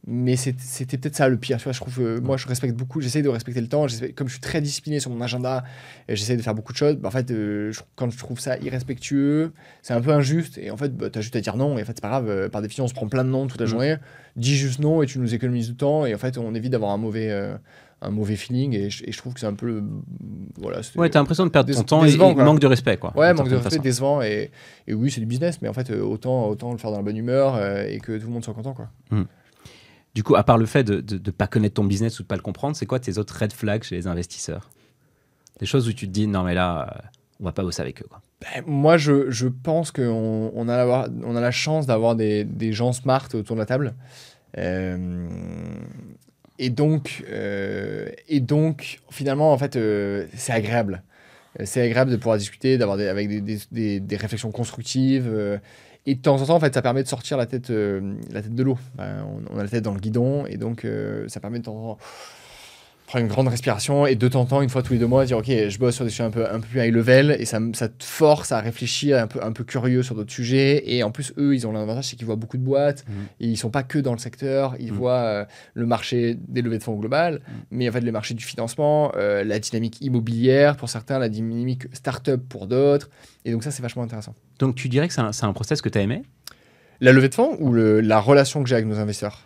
Mais c'était peut-être ça le pire. Tu vois, je trouve, moi, je respecte beaucoup. J'essaie de respecter le temps. Comme je suis très discipliné sur mon agenda, j'essaie de faire beaucoup de choses. bah, en fait, euh, je- quand je trouve ça irrespectueux, c'est un peu injuste. Et en fait, bah, t'as juste à dire non. Et en fait, c'est pas grave. euh, par définition, on se prend plein de noms toute la Mm. journée. Dis juste non et tu nous économises du temps. Et en fait, on évite d'avoir un mauvais, euh, un mauvais feeling. Et je, et je trouve que c'est un peu, le- voilà. Ouais, t'as l'impression de perdre ton temps décevant, et manque de respect, quoi. Ouais, manque de respect, façon. décevant. Et, et oui, c'est du business, mais en fait, autant, autant le faire dans la bonne humeur et que tout le monde soit content. Quoi. Du coup, à part le fait de ne pas connaître ton business ou de pas le comprendre, c'est quoi tes autres red flags chez les investisseurs? Des choses où tu te dis, non, mais là, euh, on va pas bosser avec eux. Quoi. Ben, moi, je, je pense qu'on on a, la- on a la chance d'avoir des, des gens smart autour de la table. Euh, et, donc, euh, et donc, finalement, en fait, c'est agréable. C'est agréable de pouvoir discuter, d'avoir des, avec des- des réflexions constructives. Et de temps en temps, en fait, ça permet de sortir la tête, euh, la tête de l'eau. Ben, on, on a la tête dans le guidon, et donc euh, ça permet de temps en temps prendre une grande respiration et de temps en temps, une fois tous les deux mois, dire ok, je bosse sur des sujets un peu, un peu plus high level et ça, ça te force à réfléchir, un peu, un peu curieux sur d'autres sujets. Et en plus, eux, ils ont l'avantage, c'est qu'ils voient beaucoup de boîtes Mhm. et ils sont pas que dans le secteur, ils Mhm. voient euh, le marché des levées de fonds global, mais en fait, le marché du financement, euh, la dynamique immobilière pour certains, la dynamique startup pour d'autres. Et donc, ça, c'est vachement intéressant. Donc, tu dirais que c'est un, un process que tu as aimé? La levée de fonds ou le- la relation que j'ai avec nos investisseurs?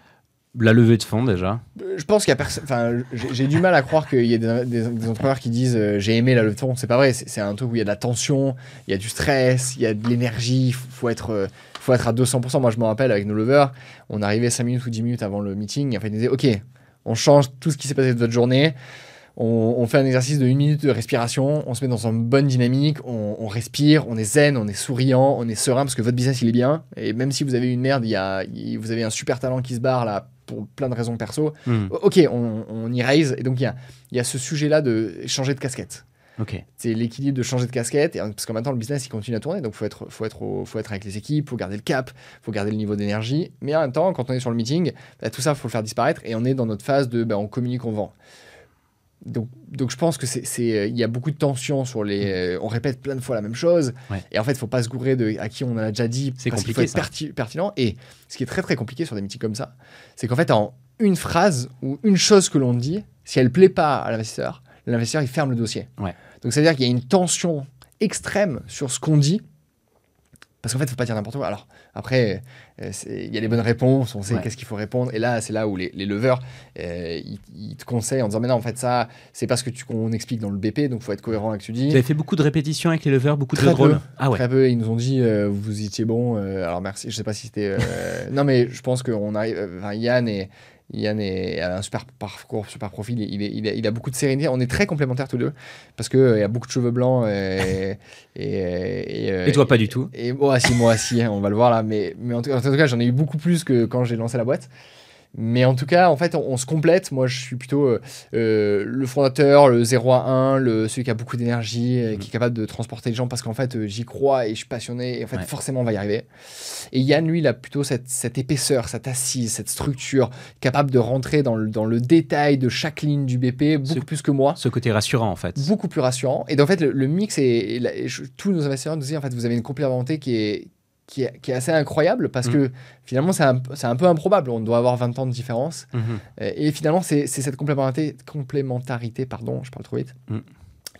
La levée de fonds, déjà. Je pense qu'il y a personne. Enfin, j'ai du mal à croire qu'il y ait des, entrepreneurs qui disent euh, j'ai aimé la levée de fonds. C'est pas vrai. C'est un truc où il y a de la tension, il y a du stress, il y a de l'énergie. Il faut être, euh, faut être à 200%. Moi, je me rappelle avec nos leveurs, on arrivait 5 minutes ou 10 minutes avant le meeting. Et en fait, ils nous disaient ok, on change tout ce qui s'est passé de votre journée. On, on fait un exercice de 1 minute de respiration, on se met dans une bonne dynamique, on, on respire, on est zen, on est souriant, on est serein parce que votre business il est bien. Et même si vous avez une merde, il y a, vous avez un super talent qui se barre là pour plein de raisons perso, Hmm, Ok, on, on y raise. Et donc, il y a, y a ce sujet-là de changer de casquette. C'est l'équilibre de changer de casquette. Et, parce qu'en même temps, le business, il continue à tourner. Donc, il faut être, faut, être au- faut être avec les équipes, il faut garder le cap, il faut garder le niveau d'énergie. Mais en même temps, quand on est sur le meeting, bah, tout ça, il faut le faire disparaître. Et on est dans notre phase de bah, on communique, on vend. Donc, donc je pense que c'est, euh, il y a beaucoup de tension sur les. euh, on répète plein de fois la même chose. Ouais. Et en fait, il faut pas se gourer de à qui on en a déjà dit. C'est parce qu'il compliqué, faut être perti- pertinent. Et ce qui est très très compliqué sur des meetings comme ça, c'est qu'en fait, en une phrase ou une chose que l'on dit, si elle plaît pas à l'investisseur, l'investisseur il ferme le dossier. Ouais. Donc c'est à dire qu'il y a une tension extrême sur ce qu'on dit. Parce qu'en fait, il faut pas dire n'importe quoi. Alors, après, euh, il y a les bonnes réponses, on sait Ouais. qu'est-ce qu'il faut répondre. Et là, c'est là où les, les leveurs, euh, ils, ils te conseillent en disant Mais non, en fait, ça, c'est parce que tu, qu'on explique dans le BP, donc il faut être cohérent avec ce que tu dis. Vous avez fait beaucoup de répétitions avec les leveurs, beaucoup de Très de. Ah ouais. Très peu, ils nous ont dit euh, vous étiez bon. alors merci, je sais pas si c'était. non mais je pense qu'on arrive. Enfin Yann et Yann est, a un super parcours, super profil. Il, est- il, a, il a beaucoup de sérénité. On est très complémentaires tous deux parce que euh, a beaucoup de cheveux blancs et et, et, euh, Et toi, pas du tout. Et moi si moi si, hein, on va le voir là. Mais mais en tout, en tout cas, j'en ai eu beaucoup plus que quand j'ai lancé la boîte. Mais en tout cas, en fait, on, on se complète. Moi, je suis plutôt euh, euh, le fondateur, le 0 à 1, le, celui qui a beaucoup d'énergie, qui est capable de transporter les gens parce qu'en fait, euh, j'y crois et je suis passionné. Et en fait, Ouais. forcément, on va y arriver. Et Yann, lui, il a plutôt cette, cette épaisseur, cette assise, cette structure, capable de rentrer dans le, dans le détail de chaque ligne du BP, beaucoup Ce- plus que moi Ce côté rassurant, en fait. beaucoup plus rassurant. Et en fait, le, le mix et la- et je- tous nos investisseurs nous disent en fait, vous avez une complémentarité qui est qui est, qui est assez incroyable parce Mm. que finalement c'est un, un peu improbable. On doit avoir 20 ans de différence Mhm. Euh, et finalement c'est cette complémentarité, complémentarité pardon, je parle trop vite. Mm.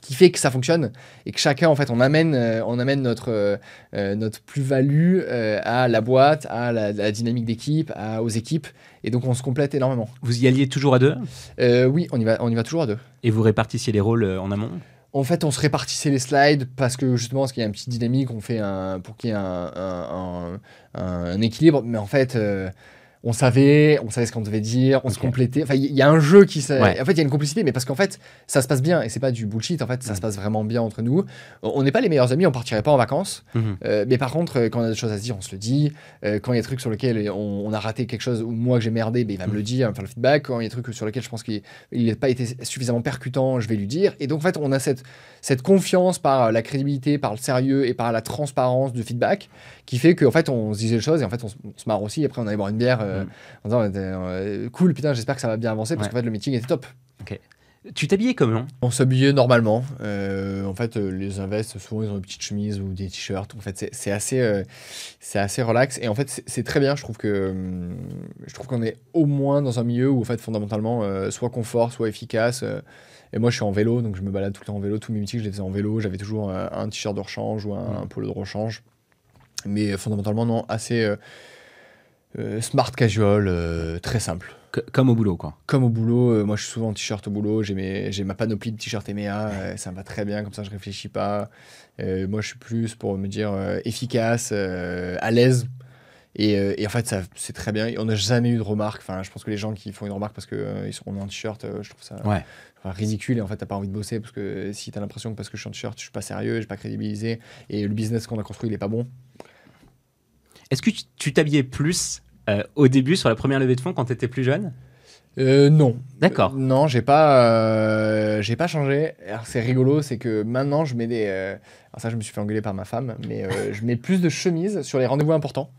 qui fait que ça fonctionne et que chacun en fait on amène euh, on amène notre euh, notre plus-value euh, à la boîte à la, la dynamique d'équipe aux équipes et donc on se complète énormément Vous y alliez toujours à deux? Oui on y va on y va toujours à deux et vous répartissiez les rôles en amont? En fait, on se répartissait les slides parce que justement, parce qu'il y a une petite dynamique, on fait un, pour qu'il y ait un, un- équilibre. Mais en fait, euh, on savait, on savait ce qu'on devait dire, on se complétait. Enfin, il y a un jeu qui se... Ouais. En fait, il y a une complicité, mais parce qu'en fait, ça se passe bien et c'est pas du bullshit. En fait, ça Mm. se passe vraiment bien entre nous. On n'est pas les meilleurs amis, on partirait pas en vacances. Mhm. Euh, mais par contre, euh, quand on a des choses à se dire, on se le dit. Euh, quand il y a des trucs sur lesquels on, on a raté quelque chose ou moi que j'ai merdé, ben, il va me le dire, il va me faire le feedback. Quand il y a des trucs sur lesquels je pense qu'il n'a pas été suffisamment percutant, je vais lui dire. Et donc, en fait, on a cette, cette confiance par la crédibilité, par le sérieux et par la transparence du feedback qui fait qu'en fait, on se disait les choses et en fait, on, se- on se marre aussi. Après, on allait boire une bière euh, Mm. en disant euh, cool, putain, j'espère que ça va bien avancer parce Ouais. qu'en fait, le meeting était top. Tu t'habillais comment? On s'habillait normalement. Euh, en fait, euh, les invests, souvent, ils ont des petites chemises ou des t-shirts. En fait, c'est- assez, euh, c'est assez relax. Et en fait, c'est- très bien. Je trouve que je trouve qu'on est au moins dans un milieu où, en fait, fondamentalement, soit confort, soit efficace. et moi, je suis en vélo, donc je me balade tout le temps en vélo. Tous mes meetings, je les faisais en vélo. J'avais toujours un t-shirt de rechange ou un, Mm. un polo de rechange. Mais euh, fondamentalement, non, assez euh, euh, smart casual, euh, très simple Co- Comme au boulot, quoi. comme au boulot, euh, moi je suis souvent en t-shirt au boulot, j'ai ma panoplie de t-shirt EMEA, euh, ça me va très bien, comme ça je réfléchis pas. Euh, moi je suis plus pour me dire euh, efficace, euh, à l'aise. Et, euh, et en fait, c'est très bien. On n'a jamais eu de remarques. Enfin, je pense que les gens qui font une remarque parce qu'ils sont en t-shirt, euh, je trouve ça Ouais. enfin, ridicule. Et en fait, t'as pas envie de bosser parce que si t'as l'impression que parce que je suis en t-shirt, je suis pas sérieux, je suis pas crédibilisé et le business qu'on a construit, il est pas bon. Est-ce que tu- t'habillais plus euh, au début sur la première levée de fonds quand tu étais plus jeune? Euh, non. D'accord. Euh, non, j'ai pas, euh, j'ai pas changé. Alors c'est rigolo, c'est que maintenant je mets des. Alors ça, je me suis fait engueuler par ma femme, mais euh, je mets plus de chemises sur les rendez-vous importants.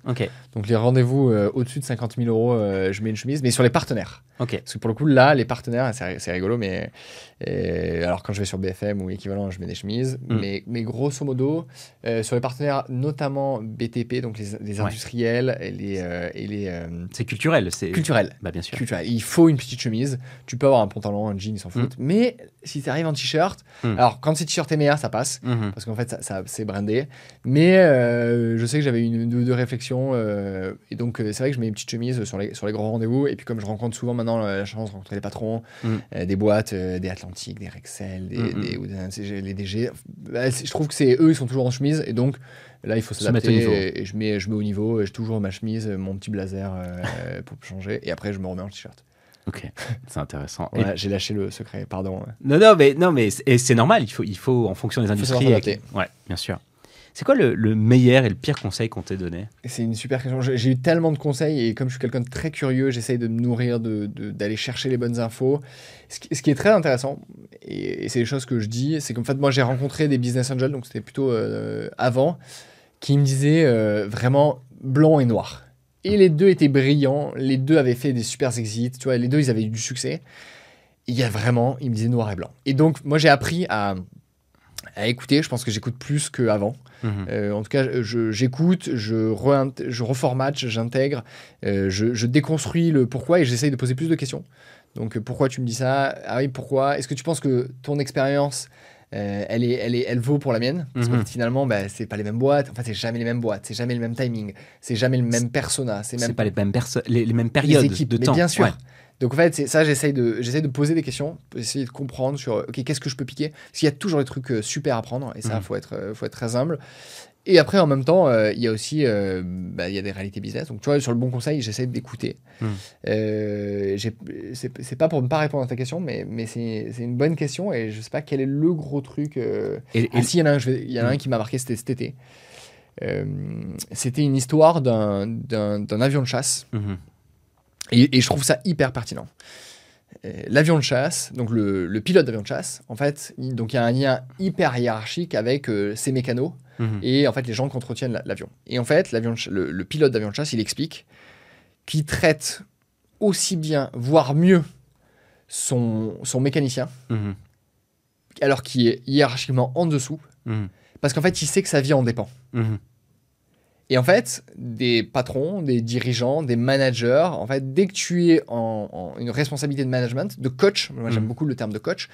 Donc les rendez-vous euh, au-dessus de 50 000 euros, euh, je mets une chemise, mais sur les partenaires. Parce que pour le coup, là, les partenaires, c'est rigolo, mais alors quand je vais sur BFM ou équivalent, je mets des chemises. Mm. Mais, mais grosso modo, sur les partenaires, notamment BTP, donc les, les Ouais. industriels et les, et les C'est culturel. C'est. culturels. Bah bien sûr. culturel. Il faut une petite chemise. Tu peux avoir un pantalon, un jean, ils s'en foutent. Mais si tu arrives en t-shirt, Mm. alors quand c'est t-shirt EMEA, ça passe. Mhm. Parce qu'en fait, ça, ça- c'est brandé. Mais euh, je sais que j'avais une ou deux réflexions. euh, et donc, euh, c'est vrai que je mets une petite chemise sur les, sur les grands rendez-vous. Et puis, comme je rencontre souvent maintenant la chance de rencontrer les patrons, Mm. des boîtes, des Atlantiques, des Rexel, des, Mm, mm. des- ou des les DG, bah, je trouve que c'est eux, ils sont toujours en chemise. Et donc, là, il faut Se mettre au niveau. Et, et je, mets, je mets au niveau. et J'ai toujours ma chemise, mon petit blazer euh, pour changer. Et après, je me remets en t-shirt. Ok. C'est intéressant. Et- J'ai lâché le secret, pardon. Non, non, mais, non, mais c'est- normal. Il faut, il faut, en fonction des industries. s'adapter. Ouais, bien sûr. C'est quoi le, le meilleur et le pire conseil qu'on t'ait donné? C'est une super question. J'ai eu tellement de conseils et comme je suis quelqu'un de très curieux, j'essaye de me nourrir, de- de- d'aller chercher les bonnes infos. Ce qui, ce qui est très intéressant, et, et c'est les choses que je dis, c'est qu'en fait, moi j'ai rencontré des business angels, donc c'était plutôt euh, avant, qui me disaient euh, vraiment blanc et noir. Et les deux étaient brillants, les deux avaient fait des super exits, tu vois, les deux ils avaient eu du succès. Il y a vraiment, ils me disaient noir et blanc. Et donc, moi j'ai appris à, à écouter, je pense que j'écoute plus qu'avant. Mhm. Euh, en tout cas, j'écoute, je, re- je reformate, j'intègre, euh, je, je déconstruis le pourquoi et j'essaye de poser plus de questions. Donc, euh, pourquoi tu me dis ça? Ah oui, pourquoi? Est-ce que tu penses que ton expérience, euh, elle, est, elle, est, elle vaut pour la mienne Parce Mhm. que finalement, bah, c'est pas les mêmes boîtes. En fait, c'est jamais les mêmes boîtes, c'est jamais le même timing, c'est jamais le même persona, c'est même pas les mêmes, les, les mêmes les périodes équipes. de mais temps. bien sûr. Ouais. Donc en fait, c'est ça, j'essaye de, j'essaye de poser des questions, essayer de comprendre sur, ok, qu'est-ce que je peux piquer? Parce qu'il y a toujours des trucs euh, super à prendre, et ça, Mhm. faut être, euh, faut être très humble. Et après, en même temps, euh, il y a aussi, euh, bah, y a des réalités business. Donc tu vois, sur le bon conseil, j'essaie d'écouter. J'ai- c'est pas pour ne pas répondre à ta question, mais, mais c'est une bonne question, et je sais pas quel est le gros truc. Et, et- ah, si, il y en a un, je vais- il y en a un Mm. qui m'a marqué, c'était cet été. Euh, c'était une histoire d'un d'un avion de chasse. Mhm. Et, et je trouve ça hyper pertinent. Euh, L'avion de chasse, donc le, le pilote d'avion de chasse, en fait, il, donc il y a un lien hyper hiérarchique avec euh, ses mécanos Mhm. et en fait les gens qui entretiennent la- l'avion. Et en fait, l'avion le, le pilote d'avion de chasse, il explique qu'il traite aussi bien, voire mieux, son, son mécanicien, Mhm. alors qu'il est hiérarchiquement en dessous, Mhm. parce qu'en fait, il sait que sa vie en dépend. Et en fait, des patrons, des dirigeants, des managers, en fait, dès que tu es en, en une responsabilité de management, de coach, moi j'aime beaucoup le terme de coach,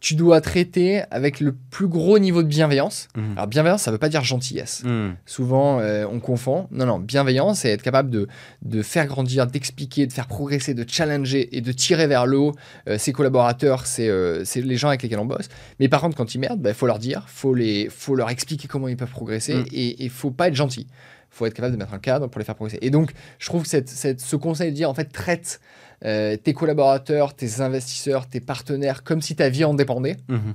tu dois traiter avec le plus gros niveau de bienveillance. Mhm. Alors bienveillance, ça veut pas dire gentillesse. Mhm. Souvent, euh, on confond. Non, non, bienveillance, c'est être capable de, de faire grandir, d'expliquer, de faire progresser, de challenger et de tirer vers le haut euh, ses collaborateurs, c'est euh, les gens avec lesquels on bosse. Mais par contre, quand ils merdent, il faut leur dire, faut les, faut leur expliquer comment ils peuvent progresser Mm. et il faut pas être gentil. Faut être capable de mettre un cadre pour les faire progresser. Et donc, je trouve que cette, cette- ce conseil de dire, en fait, traite euh, tes collaborateurs, tes investisseurs, tes partenaires comme si ta vie en dépendait, Mhm.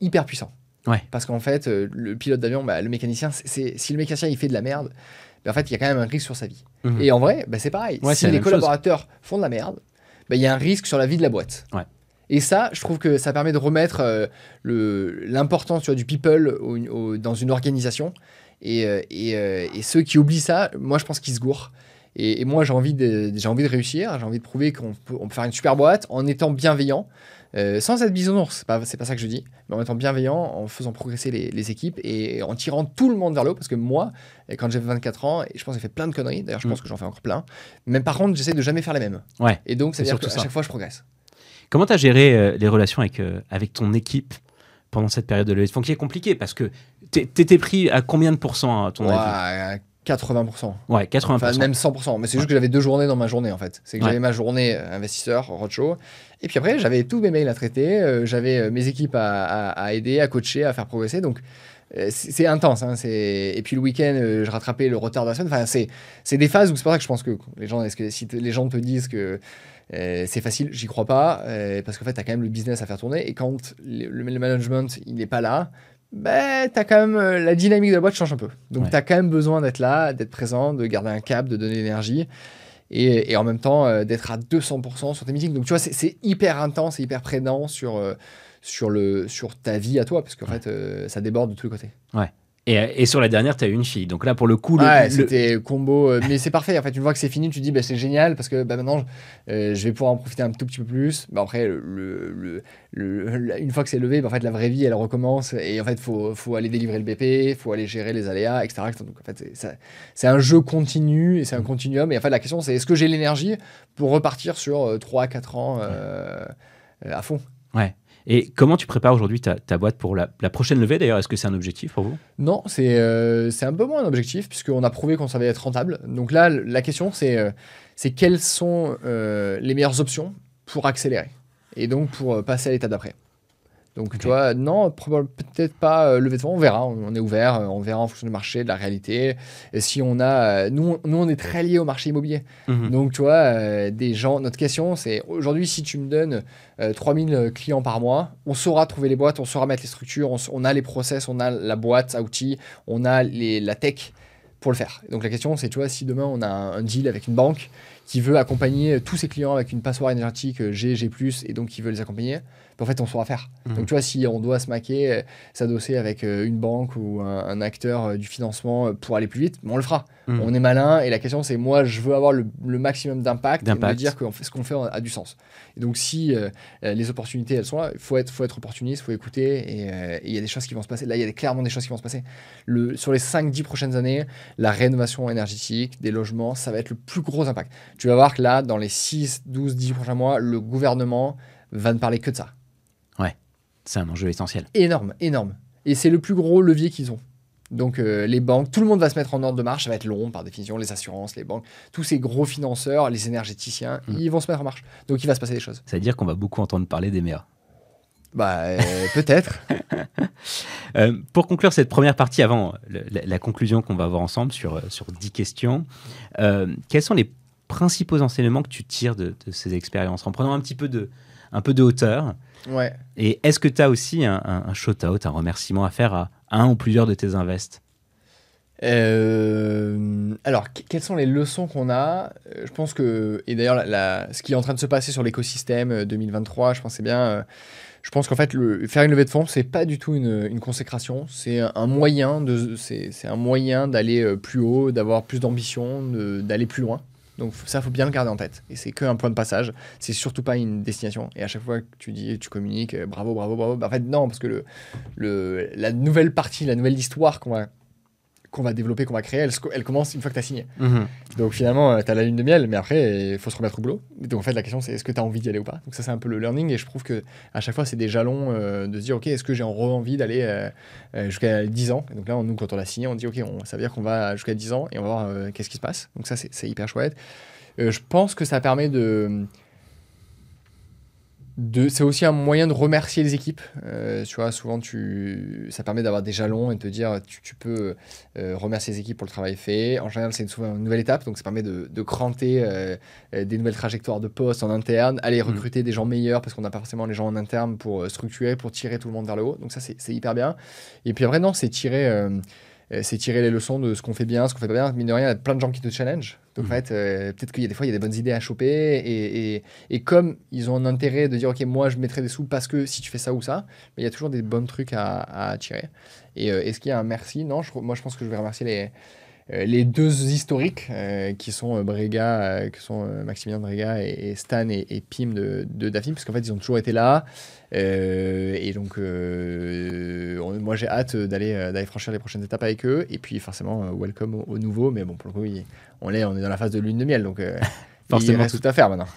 hyper puissant. Ouais. Parce qu'en fait, euh, le pilote d'avion, bah, le mécanicien, c'est- si le mécanicien il fait de la merde, bah, en fait, il y a quand même un risque sur sa vie. Mhm. Et en vrai, bah, c'est pareil. Ouais, si les chose. collaborateurs font de la merde, il y a un risque sur la vie de la boîte. Ouais. Et ça, je trouve que ça permet de remettre euh, l'importance du people au- au- dans une organisation. Et, euh, et, euh, et ceux qui oublient ça, moi, je pense qu'ils se gourrent. Et, et moi, j'ai envie, de, j'ai envie de réussir, j'ai envie de prouver qu'on peut, on peut faire une super boîte en étant bienveillant, euh, sans être bisounours, c'est pas, pas ça que je dis, mais en étant bienveillant, en faisant progresser les, les équipes et en tirant tout le monde vers le haut. Parce que moi, quand j'avais 24 ans, je pense que j'ai fait plein de conneries, d'ailleurs, je Mm. pense que j'en fais encore plein, mais par contre, j'essaie de jamais faire les mêmes. Ouais. Et donc, C'est c'est-à-dire surtout qu'à chaque fois, je progresse. Comment tu as géré euh, les relations avec, euh, avec ton équipe pendant cette période de levée de fonds qui est compliquée parce que t'étais pris à combien de pourcents à ton avis Ouais, 80%. Ouais, 80%. Enfin, même 100%. Mais c'est juste que j'avais deux journées dans ma journée, en fait. C'est que Ouais. j'avais ma journée euh, investisseur, roadshow. Et puis après, j'avais tous mes mails à traiter. euh, j'avais euh, mes équipes à, à- à aider, à coacher, à faire progresser. Donc, euh, c'est intense. hein, Et puis le week-end, euh, je rattrapais le retard de la semaine. Enfin, c'est des phases où c'est pour ça que je pense que les gens, que si les gens te disent que euh, c'est facile, j'y crois pas. euh, parce qu'en fait, tu as quand même le business à faire tourner. Et quand le- le management, il n'est pas là, ben, t'as quand même euh, la dynamique de la boîte change un peu. Donc Ouais. tu as quand même besoin d'être là, d'être présent, de garder un cap, de donner de l'énergie et, et en même temps euh, d'être à 200% sur tes meetings. Donc tu vois, c'est- hyper intense et hyper prédent sur, euh, sur, le, sur ta vie à toi parce qu'en fait ça déborde de tous les côtés. Et, euh, et sur la dernière, tu as eu une fille. Donc là, pour le coup, le, ouais, le- c'était combo. euh, mais c'est parfait. En fait, une fois que c'est fini, tu te dis bah, c'est génial parce que bah, maintenant euh, je vais pouvoir en profiter un tout petit peu plus. Bah, après, le, le- une fois que c'est levé, bah, en fait, la vraie vie elle recommence et en fait, faut, faut aller délivrer le BP, faut aller gérer les aléas, etc. Donc en fait, c'est- un jeu continu et c'est un continuum. Et en fait, la question c'est est-ce que j'ai l'énergie pour repartir sur 3-4 ans euh, euh, à fond? Et comment tu prépares aujourd'hui ta, boîte pour la, prochaine levée D'ailleurs, est-ce que c'est un objectif pour vous? Non, c'est euh, un peu moins un objectif, puisqu'on a prouvé qu'on savait être rentable. Donc là, la question, c'est euh, quelles sont euh, les meilleures options pour accélérer et donc pour euh, passer à l'étape d'après? Donc, Ok. tu vois, non, peut-être pas euh, lever de fonds, on verra, on, est ouvert, euh, on verra en fonction du marché, de la réalité. Et si on a. euh, nous, on- nous, on est très liés au marché immobilier. Mhm. Donc, tu vois, euh, des gens, notre question, c'est aujourd'hui, si tu me donnes euh, 3000 clients par mois, on saura trouver les boîtes, on saura mettre les structures, on, a les process, on a la boîte à outils, on a les, la tech pour le faire. Donc, la question, c'est, tu vois, si demain on a un deal avec une banque qui veut accompagner tous ses clients avec une passoire énergétique euh, G, G, et donc qui veut les accompagner, ben, en fait, on saura faire. Mhm. Donc, tu vois, si on doit se maquer, euh, s'adosser avec euh, une banque ou un, un acteur du financement pour aller plus vite, ben, on le fera. Mhm. On est malin et la question c'est moi je veux avoir le, le maximum d'impact et me dire que ce qu'on fait a du sens. Et donc si euh, les opportunités elles sont là, il faut être, faut être opportuniste, il faut écouter et euh, il y a des choses qui vont se passer. Là il y a des- clairement des choses qui vont se passer. Le, sur les 5-10 prochaines années, la rénovation énergétique des logements, ça va être le plus gros impact. Tu vas voir que là dans les 6, 12, 10 prochains mois, le gouvernement va ne parler que de ça. C'est un enjeu essentiel. Énorme, énorme. Et c'est le plus gros levier qu'ils ont. Donc euh, les banques, tout le monde va se mettre en ordre de marche, ça va être long par définition, les assurances, les banques, tous ces gros financeurs, les énergéticiens, Mm. ils vont se mettre en marche. Donc il va se passer des choses. Ça veut dire qu'on va beaucoup entendre parler des MEA. Bah euh, peut-être. Euh, pour conclure cette première partie, avant le- la, la conclusion qu'on va avoir ensemble sur, sur 10 questions, quels sont les principaux enseignements que tu tires de, de ces expériences en prenant un petit peu de, un peu de hauteur Ouais. Et est-ce que tu as aussi un, un, un shout-out, un remerciement à faire à un ou plusieurs de tes invests? Euh, alors, que- quelles sont les leçons qu'on a? Euh, Je pense que, et d'ailleurs, la- la- ce qui est en train de se passer sur l'écosystème euh, 2023, je pense c'est bien. euh, je pense qu'en fait, le, faire une levée de fonds, c'est pas du tout une, une consécration. C'est un, moyen de, c'est un moyen d'aller euh, plus haut, d'avoir plus d'ambition, d'aller plus loin. Donc ça, faut bien le garder en tête. Et c'est qu'un point de passage. C'est surtout pas une destination. Et à chaque fois que tu dis, tu communiques, euh, bravo, bravo, bravo. bah, en fait, non, parce que le, le, la nouvelle partie, la nouvelle histoire qu'on va qu'on va développer, qu'on va créer, elle, commence une fois que tu as signé. Donc finalement, tu as la lune de miel, mais après, il faut se remettre au boulot. Donc en fait, la question, c'est est-ce que tu as envie d'y aller ou pas? Donc ça, c'est un peu le learning. Et je trouve que à chaque fois, c'est des jalons euh, de se dire, OK, est-ce que j'ai envie d'aller euh, euh, jusqu'à 10 ans? Et donc là, on- nous, quand on l'a signé, on dit, OK, on, ça veut dire qu'on va jusqu'à 10 ans et on va voir euh, qu'est-ce qui se passe. Donc ça, c'est hyper chouette. Euh, je pense que ça permet de, c'est aussi un moyen de remercier les équipes. Euh, tu vois, souvent, tu, ça permet d'avoir des jalons et de te dire, tu, tu peux euh, remercier les équipes pour le travail fait. En général, c'est souvent une nouvelle étape, donc ça permet de, de cranter euh, des nouvelles trajectoires de poste en interne, aller recruter des gens meilleurs parce qu'on n'a pas forcément les gens en interne pour structurer, pour tirer tout le monde vers le haut. Donc ça, c'est hyper bien. Et puis après, non, c'est tirer, c'est tirer les leçons de ce qu'on fait bien, ce qu'on fait pas bien. Mine de rien, il y a plein de gens qui te challenge. Donc Mhm. en fait, euh, peut-être qu'il y a des fois, il y a des bonnes idées à choper. Et, et, et comme ils ont un intérêt de dire, OK, moi, je mettrai des sous parce que si tu fais ça ou ça, mais il y a toujours des bons trucs à, à tirer. Et euh, est-ce qu'il y a un merci? Non, je, moi, je pense que je vais remercier les, euh, les deux historiques euh, qui sont euh, Brega, euh, qui sont euh, Maximilien Brega et, et Stan et, et Pim de, de Dafim, parce qu'en fait, ils ont toujours été là. Euh, et donc, euh, on- moi, j'ai hâte d'aller euh, d'aller franchir les prochaines étapes avec eux. Et puis, forcément, euh, welcome au, au nouveau. Mais bon, pour le coup, il- on, est, on est dans la phase de lune de miel, donc euh, Forcément, il reste tout à faire maintenant.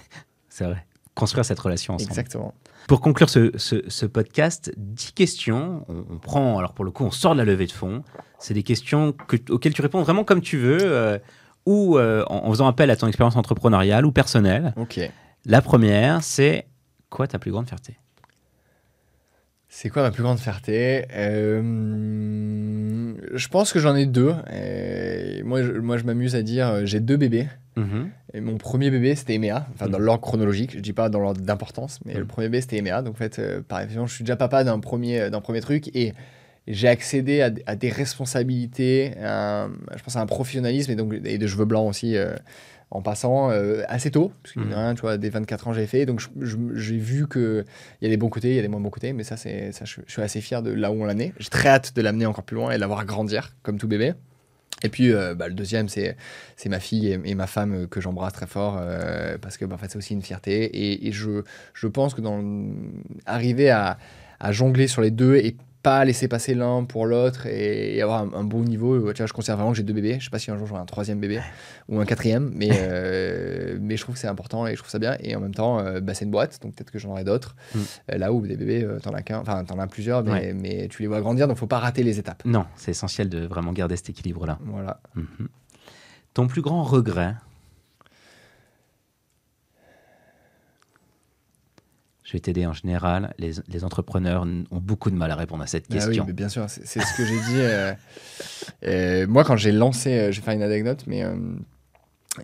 C'est vrai. Construire cette relation ensemble. Exactement. Pour conclure ce, ce- ce podcast, 10 questions. On, on prend, alors pour le coup, on sort de la levée de fonds. C'est des questions que- auxquelles tu réponds vraiment comme tu veux, euh, ou euh, en, en faisant appel à ton expérience entrepreneuriale ou personnelle. Ok. La première, c'est quoi ta plus grande fierté? C'est quoi ma plus grande fierté? Euh, Je pense que j'en ai deux. Et moi, je, moi, je m'amuse à dire euh, j'ai deux bébés. Mhm. Et mon premier bébé, c'était Emea, enfin dans Mhm. l'ordre chronologique, je dis pas dans l'ordre d'importance, mais Mhm. le premier bébé, c'était Emea. Donc en fait, euh, par exemple, je suis déjà papa d'un premier, d'un premier truc et j'ai accédé à, des responsabilités, à je pense à un professionnalisme et, donc, et de cheveux blancs aussi euh, en passant euh, assez tôt, parce que de rien, tu vois, dès 24 ans, j'ai fait. Donc j'ai vu qu'il y a des bons côtés, il y a des moins bons côtés, mais ça, c'est, ça je, je suis assez fier de là où on l'a né. J'ai très hâte de l'amener encore plus loin et de la voir grandir comme tout bébé. Et puis euh, bah, le deuxième, c'est c'est ma fille et, et ma femme que j'embrasse très fort euh, parce que bah, en fait, c'est aussi une fierté. Et, et je, je pense que dans arriver à, à jongler sur les deux et pas laisser passer l'un pour l'autre et, avoir un, un bon niveau. Tu vois, je considère vraiment que j'ai deux bébés. Je sais pas si un jour j'aurai un troisième bébé ou un quatrième, mais, euh, mais je trouve que c'est important et je trouve ça bien. Et en même temps, euh, bah, c'est une boîte, donc peut-être que j'en aurai d'autres. Mm. Euh, là où des bébés, euh, t'en as qu'un, enfin t'en as plusieurs, mais, Ouais. mais tu les vois grandir, donc faut pas rater les étapes. Non, c'est essentiel de vraiment garder cet équilibre-là. Voilà. Mhm. Ton plus grand regret Je vais t'aider en général. Les, les entrepreneurs ont beaucoup de mal à répondre à cette Ah oui, question. mais bien sûr, c'est ce que j'ai dit. euh, euh, moi, quand j'ai lancé, euh, je vais faire une anecdote, mais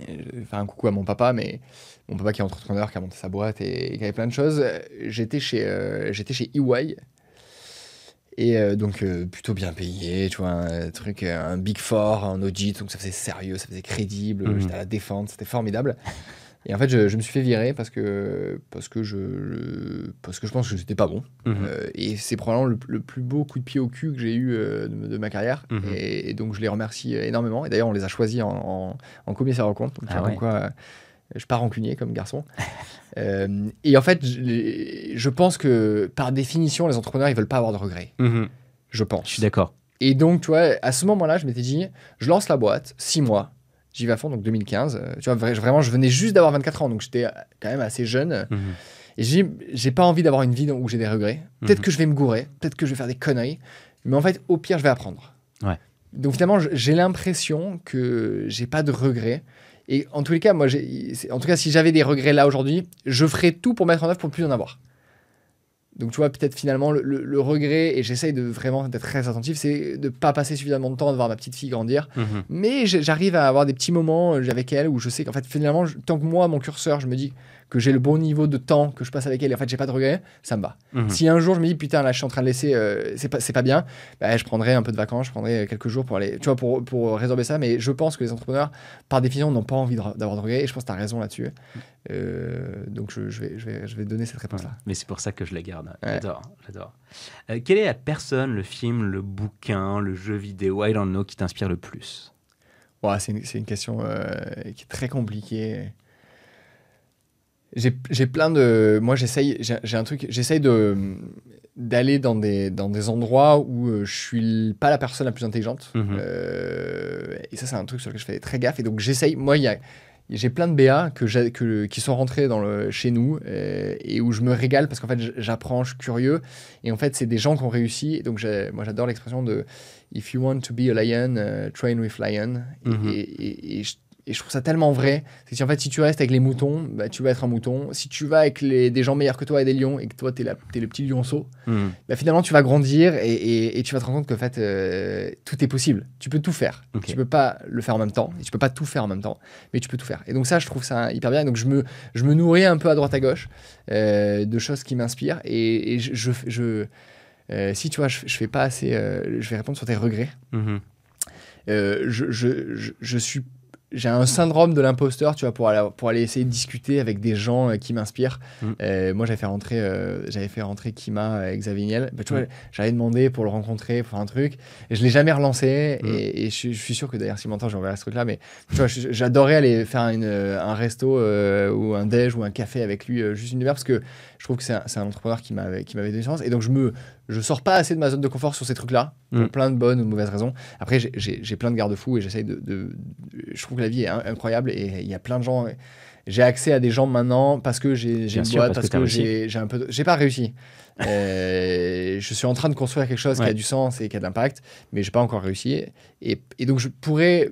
je vais faire un coucou à mon papa, mais mon papa qui est entrepreneur, qui a monté sa boîte et, et qui avait plein de choses. J'étais chez, j'étais chez EY. Et donc, plutôt bien payé, tu vois, un truc, un Big Four en audit, donc ça faisait sérieux, ça faisait crédible, Mhm. j'étais à la défense, c'était formidable. Et en fait, je, je me suis fait virer parce que, parce que, je, parce que je pense que j'étais pas bon. Mhm. Euh, et c'est probablement le, le plus beau coup de pied au cul que j'ai eu euh, de, de ma carrière. Mhm. et, et donc je les remercie euh, énormément. Et d'ailleurs, on les a choisis en, en, en commissaire aux comptes. Donc, Ah ouais. quoi, euh, je suis pas rancunier comme garçon. Et en fait, je, je pense que par définition, les entrepreneurs, ils veulent pas avoir de regrets. Mhm. Je pense. Je suis d'accord. Et donc, tu vois, à ce moment-là, je m'étais dit, je lance la boîte, six mois, j'y vais à fond, donc 2015. euh, tu vois, vra- vraiment, je venais juste d'avoir 24 ans, donc j'étais euh, quand même assez jeune. Mhm. Et j'ai j'ai pas envie d'avoir une vie où j'ai des regrets. Peut-être Mhm. que je vais me gourer, peut-être que je vais faire des conneries, mais en fait, au pire, je vais apprendre. Ouais. Donc finalement, j'ai l'impression que j'ai pas de regrets. Et en tous les cas, moi, j'ai- en tout cas, si j'avais des regrets là aujourd'hui, je ferais tout pour mettre en œuvre pour plus en avoir. Donc tu vois, peut-être finalement le, le- le regret, et j'essaye de vraiment d'être très attentif, c'est de pas passer suffisamment de temps à voir ma petite fille grandir. Mhm. Mais j'arrive à avoir des petits moments euh, avec elle où je sais qu'en fait, finalement, je- tant que moi, mon curseur, je me dis que j'ai le bon niveau de temps que je passe avec elle et en fait, j'ai pas de regrets, ça me va. Mhm. Si un jour je me dis putain, là, je suis en train de laisser, euh, c'est pas, c'est pas bien, bah, je prendrai un peu de vacances, je prendrai quelques jours pour aller, tu vois, pour, pour résorber ça. Mais je pense que les entrepreneurs, par définition, n'ont pas envie d'avoir de regrets et je pense que tu as raison là-dessus. Euh, donc, je, je vais, je, vais, je vais donner cette réponse-là. Mais c'est pour ça que je la garde. Ouais. J'adore, j'adore. Euh, quelle est la personne, le film, le bouquin, le jeu vidéo, I don't know, qui t'inspire le plus? Ouais, c'est une, c'est une question euh, qui est très compliquée. J'ai plein de. Moi, j'essaye. J'ai un truc. J'essaye de d'aller dans des, dans des endroits où euh, je suis pas la personne la plus intelligente. Mhm. Euh, et ça, c'est un truc sur lequel je fais très gaffe. Et donc, j'essaye. Moi, il y a. J'ai plein de BA que que, qui sont rentrés dans le, chez nous euh, et où je me régale parce qu'en fait j'apprends, je suis curieux et en fait c'est des gens qui ont réussi et donc moi j'adore l'expression de If you want to be a lion, uh, train with lion. Et- Mhm. Et, et- et je- et je trouve ça tellement vrai. C'est que en fait, si tu restes avec les moutons, bah, tu vas être un mouton. Si tu vas avec les, des gens meilleurs que toi et des lions, et que toi, tu es, es, le petit lionceau, Hmm. bah, finalement, tu vas grandir et, et- et tu vas te rendre compte que en fait, euh, tout est possible. Tu peux tout faire. Ok. Tu peux pas le faire en même temps. Et tu peux pas tout faire en même temps, mais tu peux tout faire. Et donc ça, je trouve ça hyper bien. Et donc je me, je me nourris un peu à droite à gauche euh, de choses qui m'inspirent. Et, et je, je, je- euh, si tu vois, je, je fais pas assez. je vais répondre sur tes regrets. Mhm. Je, je, je, je suis j'ai un syndrome de l'imposteur, tu vois, pour aller, pour aller essayer de discuter avec des gens euh, qui m'inspirent. Mm. Euh, moi, j'avais fait rentrer, euh, j'avais fait rentrer Kima et Xavier Niel. Bah, tu vois, Mm. j'avais demandé pour le rencontrer, pour faire un truc. Et je l'ai jamais relancé. Mm. Et, et je, suis- je suis sûr que d'ailleurs, s'il m'entend, j'enverrai ce truc-là. Mais tu vois, j'adorais aller faire une, euh, un resto euh, ou un déj ou un café avec lui euh, juste une demi-heure parce que je trouve que c'est un, entrepreneur qui m'avait donné chance. Et donc, je me je sors pas assez de ma zone de confort sur ces trucs-là pour Mm. plein de bonnes ou de mauvaises raisons. Après, j'ai- plein de garde-fous et j'essaye de, Je trouve que la vie est in- incroyable et il y a plein de gens. J'ai accès à des gens maintenant parce que j'ai une sûr, boîte, parce que j'ai un peu. de- J'ai pas réussi. Euh, je suis en train de construire quelque chose qui a du sens et qui a de l'impact, mais j'ai pas encore réussi. Et, et donc, je pourrais.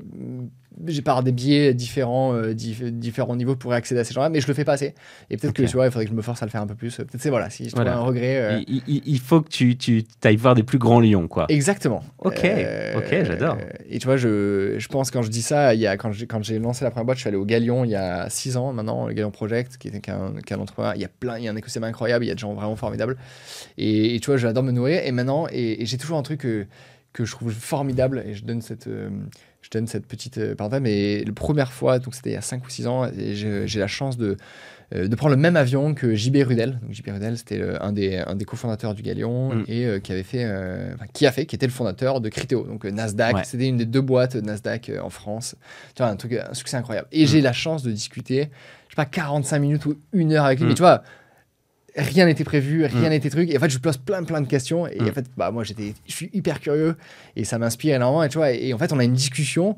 J'ai par des biais différents, euh, dif- différents niveaux pour accéder à ces gens-là, mais je le fais pas assez. Et peut-être que Ok. tu vois, il faudrait que je me force à le faire un peu plus. Peut-être c'est voilà, si je trouve Voilà. un regret. euh, Il, il- il faut que tu, tu ailles voir des plus grands lions, quoi. Exactement. Ok, ok, j'adore. Et tu vois, je, je pense quand je dis ça, il y a, quand j'ai quand j'ai lancé la première boîte, je suis allé au Galion il y a 6 ans maintenant, le Galion Project, qui est qu'un qu'un entrepreneur. Il y a plein, il y a un écosystème incroyable, il y a des gens vraiment formidables. Et, et tu vois, j'adore me nourrir. Et maintenant, et, et j'ai toujours un truc que, que je trouve formidable, et je donne cette, euh, je donne cette petite euh, parenthèse, mais la première fois, donc c'était il y a 5 ou 6 ans, et j'ai la chance de, euh, de prendre le même avion que JB Rudel. Donc, JB Rudel, c'était euh, un des, un des cofondateurs du Galion Mm. et euh, qui avait fait, euh, enfin, qui a fait, qui était le fondateur de Criteo, donc euh, Nasdaq. Ouais. C'était une des deux boîtes Nasdaq en France. Tu vois, un truc, un succès incroyable. Et j'ai la chance de discuter, je sais pas, 45 minutes ou une heure avec lui. Mm. Mais tu vois, rien n'était prévu, rien Mm. n'était truc. Et en fait, je pose plein, plein de questions. Et Mm. en fait, bah, moi, j'étais, je suis hyper curieux et ça m'inspire énormément. Et tu vois, et en fait, on a une discussion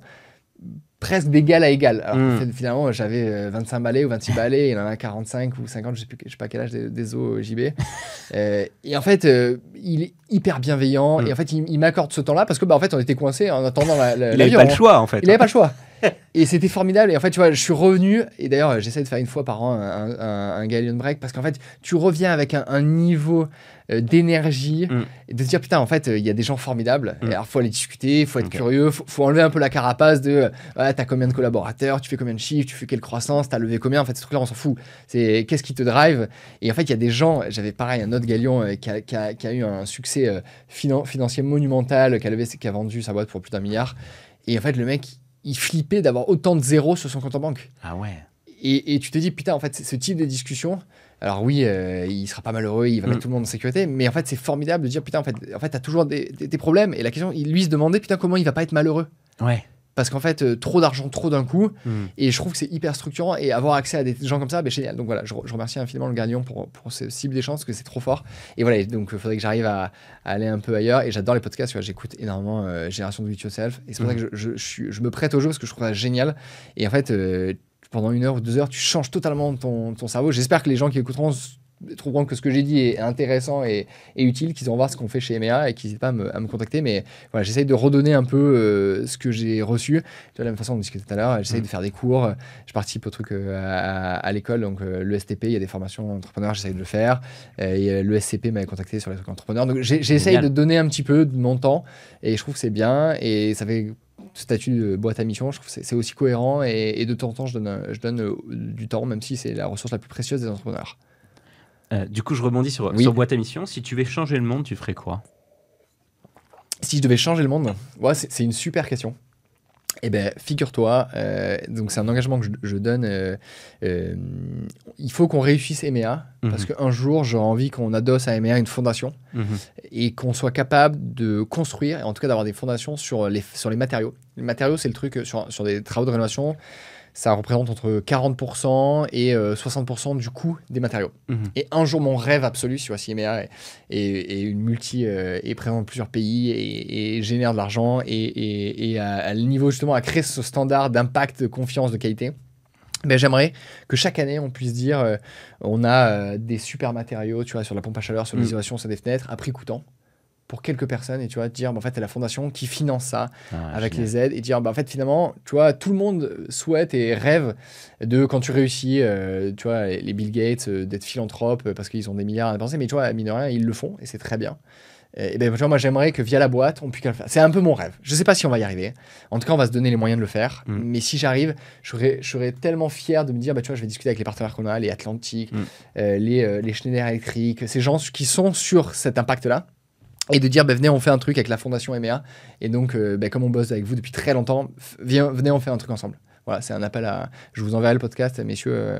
presque d'égal à égal. Alors Mm. fait, finalement, j'avais euh, 25 balais ou 26 balais, il en a 45 ou 50, je sais, plus, je sais pas quel âge des, des os JB. Euh, et en fait, euh, il est hyper bienveillant Mm. et en fait, il, il m'accorde ce temps-là parce que bah, en fait, on était coincés en attendant la, la- Il n'avait pas le hein. choix, en fait. Il n'avait pas le choix. Et c'était formidable. Et en fait, tu vois, je suis revenu. Et d'ailleurs, j'essaie de faire une fois par an un, un, un Galleon Break parce qu'en fait, tu reviens avec un, un niveau euh, d'énergie Mm. et de te dire putain, en fait, il y a des gens formidables. Mm. Alors, faut aller discuter, faut être curieux, faut, faut enlever un peu la carapace de ouais, t'as combien de collaborateurs, tu fais combien de chiffres, tu fais quelle croissance, t'as levé combien. En fait, ce truc-là, on s'en fout. C'est qu'est-ce qui te drive? Et en fait, il y a des gens. J'avais pareil un autre Galion euh, qui, a, qui a- qui a eu un succès euh, finan- financier monumental, qui a, levé- qui a vendu sa boîte pour plus d'un milliard. Et en fait, le mec, il flippait d'avoir autant de zéros sur son compte en banque. Ah ouais. Et, et tu te dis, putain, en fait, c'est ce type de discussion. Alors oui, euh, il sera pas malheureux, il va Mm. mettre tout le monde en sécurité, mais en fait, c'est formidable de dire, putain, en fait, en fait, t'as toujours des, des- des problèmes. Et la question, il lui se demandait, putain, comment il va pas être malheureux? Ouais. Parce qu'en fait, euh, trop d'argent, trop d'un coup. Hmm. Et je trouve que c'est hyper structurant. Et avoir accès à des gens comme ça, ben, génial. Donc voilà, je, re- je remercie infiniment le Gagnon pour, pour ce cible des chances, parce que c'est trop fort. Et voilà, donc il faudrait que j'arrive à, à aller un peu ailleurs. Et j'adore les podcasts, j'écoute énormément euh, Génération Do It Yourself. Et c'est pour ça que je, je, me prête au jeu, parce que je trouve ça génial. Et en fait, euh, pendant une heure ou deux heures, tu changes totalement ton, ton cerveau. J'espère que les gens qui écouteront trouveront que ce que j'ai dit est intéressant et, et utile, qu'ils vont voir ce qu'on fait chez EMEA et qu'ils n'hésitent pas à me, à me contacter. Mais voilà, j'essaye de redonner un peu euh, ce que j'ai reçu. De la même façon, on discutait tout à l'heure, j'essaye Mm. de faire des cours. Je participe au truc euh, à, à l'école, donc euh, le STP, il y a des formations entrepreneurs, j'essaye de le faire. Euh, et, le SCP m'avait contacté sur les trucs entrepreneurs. Donc j'essaye de donner un petit peu de mon temps et je trouve que c'est bien. Et ça fait statut de boîte à mission, je trouve que c'est- aussi cohérent et, et de temps en temps je donne, un- je donne du temps, même si c'est la ressource la plus précieuse des entrepreneurs. Euh, du coup, je rebondis sur, Oui. sur boîte à mission. Si tu veux changer le monde, tu ferais quoi? Si je devais changer le monde, ouais, c'est une super question. Eh ben, figure-toi, euh, donc c'est un engagement que je, je donne. euh, euh, il faut qu'on réussisse EMEA parce Mhm. qu'un jour j'aurai envie qu'on adosse à EMEA une fondation Mhm. et qu'on soit capable de construire, en tout cas d'avoir des fondations sur les, sur les matériaux. Les matériaux, c'est le truc sur, sur des travaux de rénovation, ça représente entre 40% et euh, 60% du coût des matériaux. Mhm. Et un jour, mon rêve absolu, si voici EMEA est, est- est une multi, euh, est présente dans plusieurs pays et, et génère de l'argent et, et, et à, à le niveau justement à créer ce standard d'impact, de confiance, de qualité. Ben, j'aimerais que chaque année on puisse dire euh, on a euh, des super matériaux tu vois sur la pompe à chaleur sur Mm. l'isolation sur des fenêtres à prix coûtant pour quelques personnes et tu vois, dire, bah, en fait, c'est la fondation qui finance ça Ah, avec génial. les aides et dire, bah, en fait, finalement, tu vois, tout le monde souhaite et rêve de quand tu réussis, euh, tu vois, les Bill Gates, euh, d'être philanthrope euh, parce qu'ils ont des milliards à dépenser, mais tu vois, mine de rien, ils le font et c'est très bien. Et ben, tu vois, moi, j'aimerais que via la boîte, on puisse le faire. C'est un peu mon rêve. Je sais pas si on va y arriver. En tout cas, on va se donner les moyens de le faire. Mm. Mais si j'arrive, je serais, je serais tellement fier de me dire, bah, tu vois, je vais discuter avec les partenaires qu'on a, les Atlantiques, Mm. euh, les, les Schneider Electric, ces gens qui sont sur cet impact-là. Et de dire, bah, venez, on fait un truc avec la fondation EMEA. Et donc, euh, bah, comme on bosse avec vous depuis très longtemps, viens, venez, on fait un truc ensemble. Voilà, c'est un appel à. Je vous enverrai le podcast, messieurs. euh,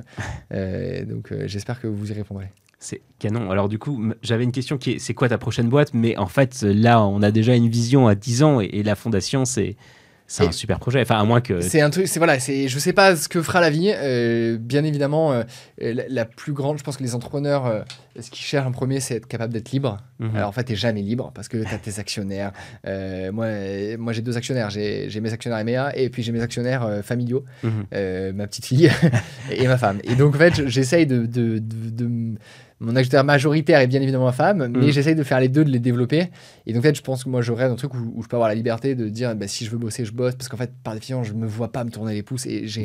euh, donc, j'espère que vous y répondrez. C'est canon. Alors du coup, j'avais une question qui est, c'est quoi ta prochaine boîte? Mais en fait, là, on a déjà une vision à 10 ans et la fondation, c'est, c'est un super projet. Enfin, à moins que... C'est un truc, c'est voilà, c'est, je sais pas ce que fera la vie. euh, bien évidemment, euh, la, la plus grande, je pense que les entrepreneurs, euh, ce qu'ils cherchent en premier, c'est être capable d'être libre. Mhm. Alors en fait, t'es jamais libre parce que t'as tes actionnaires. Euh, moi, euh, moi j'ai deux actionnaires. J'ai, mes actionnaires EMEA et puis j'ai mes actionnaires euh, familiaux, Mhm. euh, ma petite fille et ma femme. Et donc en fait, j'essaye de, de, de- de- mon actionnaire majoritaire est bien évidemment ma femme, mais Mhm. j'essaye de faire les deux, de les développer. Et donc, en fait, je pense que moi, je rêve d'un truc où, où je peux avoir la liberté de dire bah, si je veux bosser, je bosse. Parce qu'en fait, par définition, je me vois pas me tourner les pouces et j'ai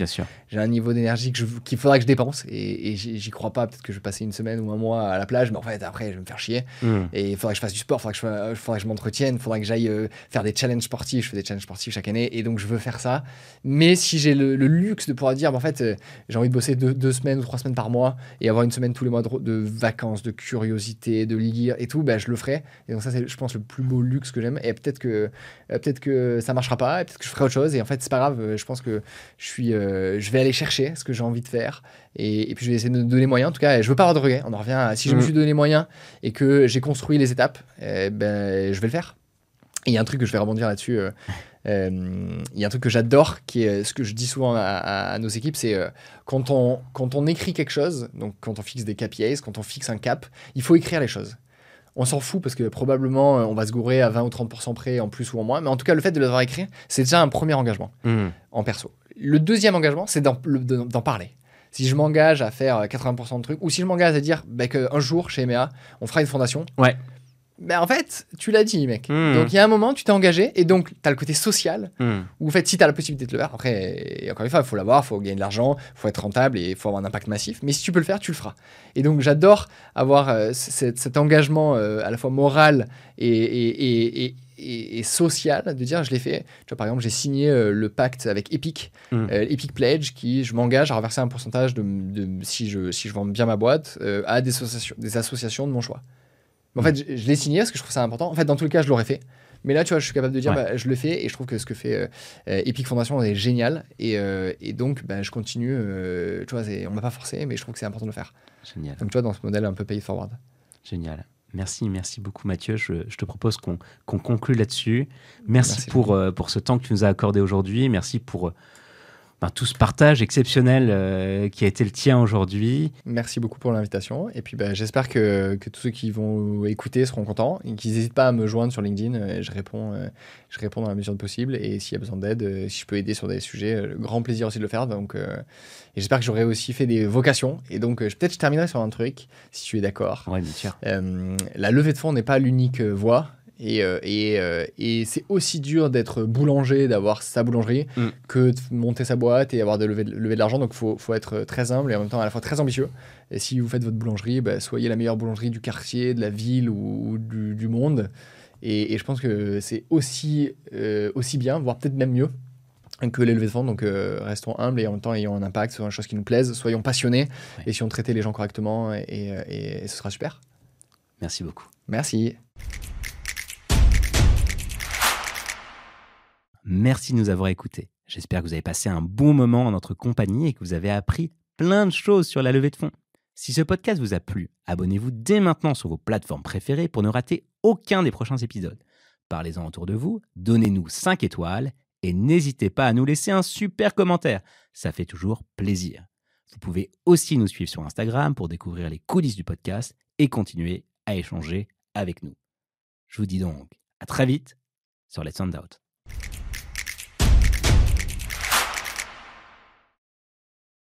un niveau d'énergie qu'il faudra que je dépense. Et, et j'y crois pas. Peut-être que je vais passer une semaine ou un mois à la plage, mais en fait, après, je vais me faire chier. Mhm. Et il faudra que je fasse du sport, il faudra que je, fa- faudra que je m'entretienne, il faudra que j'aille euh, faire des challenges sportifs. Je fais des challenges sportifs chaque année et donc je veux faire ça. Mais si j'ai le, le luxe de pouvoir dire, bah, en fait, euh, j'ai envie de bosser deux, deux semaines ou trois semaines par mois et avoir une semaine tous les mois de, de vacances, de curiosité, de lire et tout, bah, je le ferai. Et donc, ça, c'est, je pense, le plus beau luxe que j'aime. Et peut-être que, euh, peut-être que ça marchera pas, et peut-être que je ferai autre chose. Et en fait, c'est pas grave. euh, Je pense que je, suis, euh, je vais aller chercher ce que j'ai envie de faire. Et, et puis, je vais essayer de me donner les moyens. En tout cas, je veux pas avoir de regrets. On en revient à si je me Mm. suis donné les moyens et que j'ai construit les étapes, eh ben, je vais le faire. Et il y a un truc que je vais rebondir là-dessus. euh, Il y a un truc que j'adore, qui est ce que je dis souvent à, à- à nos équipes, c'est euh, quand, on, quand on écrit quelque chose, donc quand on fixe des KPIs, quand on fixe un cap, il faut écrire les choses. On s'en fout parce que probablement euh, on va se gourer à 20 ou 30% près, en plus ou en moins. Mais en tout cas, le fait de l'avoir écrit, c'est déjà un premier engagement Mhm. en perso. Le deuxième engagement, c'est d'en le- de- d'en parler. Si je m'engage à faire euh, 80% de trucs, ou si je m'engage à dire bah, qu'un jour, chez EMEA, on fera une fondation. Ouais. Ben en fait, tu l'as dit, mec. Mhm. Donc, il y a un moment, tu t'es engagé, et donc, tu as le côté social, Mhm. où en fait, si tu as la possibilité de le faire, après, et encore une fois, il faut l'avoir, il faut gagner de l'argent, il faut être rentable et il faut avoir un impact massif. Mais si tu peux le faire, tu le feras. Et donc, j'adore avoir euh, cet, engagement euh, à la fois moral et, et, et, et- social de dire je l'ai fait. Tu vois, par exemple, j'ai signé euh, le pacte avec Epic, euh, Epic Pledge, qui je m'engage à reverser un pourcentage de, de- si, je, si je vends bien ma boîte euh, à des associations, des associations de mon choix. Mais en fait, je, je l'ai signé parce que je trouve ça important. En fait, dans tous les cas, je l'aurais fait. Mais là, tu vois, je suis capable de dire, Ouais. bah, je le fais et je trouve que ce que fait euh, euh, Epic Foundation est génial. Et, euh, et donc, bah, je continue. euh, tu vois, on m'a pas forcé, mais je trouve que c'est important de le faire. Génial. Donc, tu vois, dans ce modèle un peu pay forward. Génial. Merci, merci beaucoup Mathieu. Je, je te propose qu'on qu'on conclue là-dessus. Merci, Merci pour, pour ce temps que tu nous as accordé aujourd'hui. Merci pour ben, tout ce partage exceptionnel euh, qui a été le tien aujourd'hui. Merci beaucoup pour l'invitation. Et puis, bah, j'espère que, que tous ceux qui vont écouter seront contents et qu'ils n'hésitent pas à me joindre sur LinkedIn. Euh, Je réponds, euh, je réponds dans la mesure du possible. Et s'il y a besoin d'aide, euh, si je peux aider sur des sujets, grand plaisir aussi de le faire. Donc, et j'espère que j'aurai aussi fait des vocations. Et donc, peut-être je terminerai sur un truc, si tu es d'accord. Ouais, bien sûr. La levée de fonds n'est pas l'unique voie. Et, euh, et, euh, et c'est aussi dur d'être boulanger, d'avoir sa boulangerie, Mm. que de monter sa boîte et avoir de lever, lever de l'argent. Donc il faut, faut être très humble et en même temps à la fois très ambitieux. Et si vous faites votre boulangerie, bah, soyez la meilleure boulangerie du quartier, de la ville ou, ou du, du monde. Et, et je pense que c'est aussi, euh, aussi bien, voire peut-être même mieux que les levées de fonds. Donc euh, restons humbles et en même temps ayons un impact sur une chose qui nous plaise. Soyons passionnés Ouais. et si on traitait les gens correctement et, et- et ce sera super. Merci beaucoup. Merci. Merci de nous avoir écoutés. J'espère que vous avez passé un bon moment en notre compagnie et que vous avez appris plein de choses sur la levée de fonds. Si ce podcast vous a plu, abonnez-vous dès maintenant sur vos plateformes préférées pour ne rater aucun des prochains épisodes. Parlez-en autour de vous, donnez-nous 5 étoiles et n'hésitez pas à nous laisser un super commentaire. Ça fait toujours plaisir. Vous pouvez aussi nous suivre sur Instagram pour découvrir les coulisses du podcast et continuer à échanger avec nous. Je vous dis donc à très vite sur Let's Sound Out.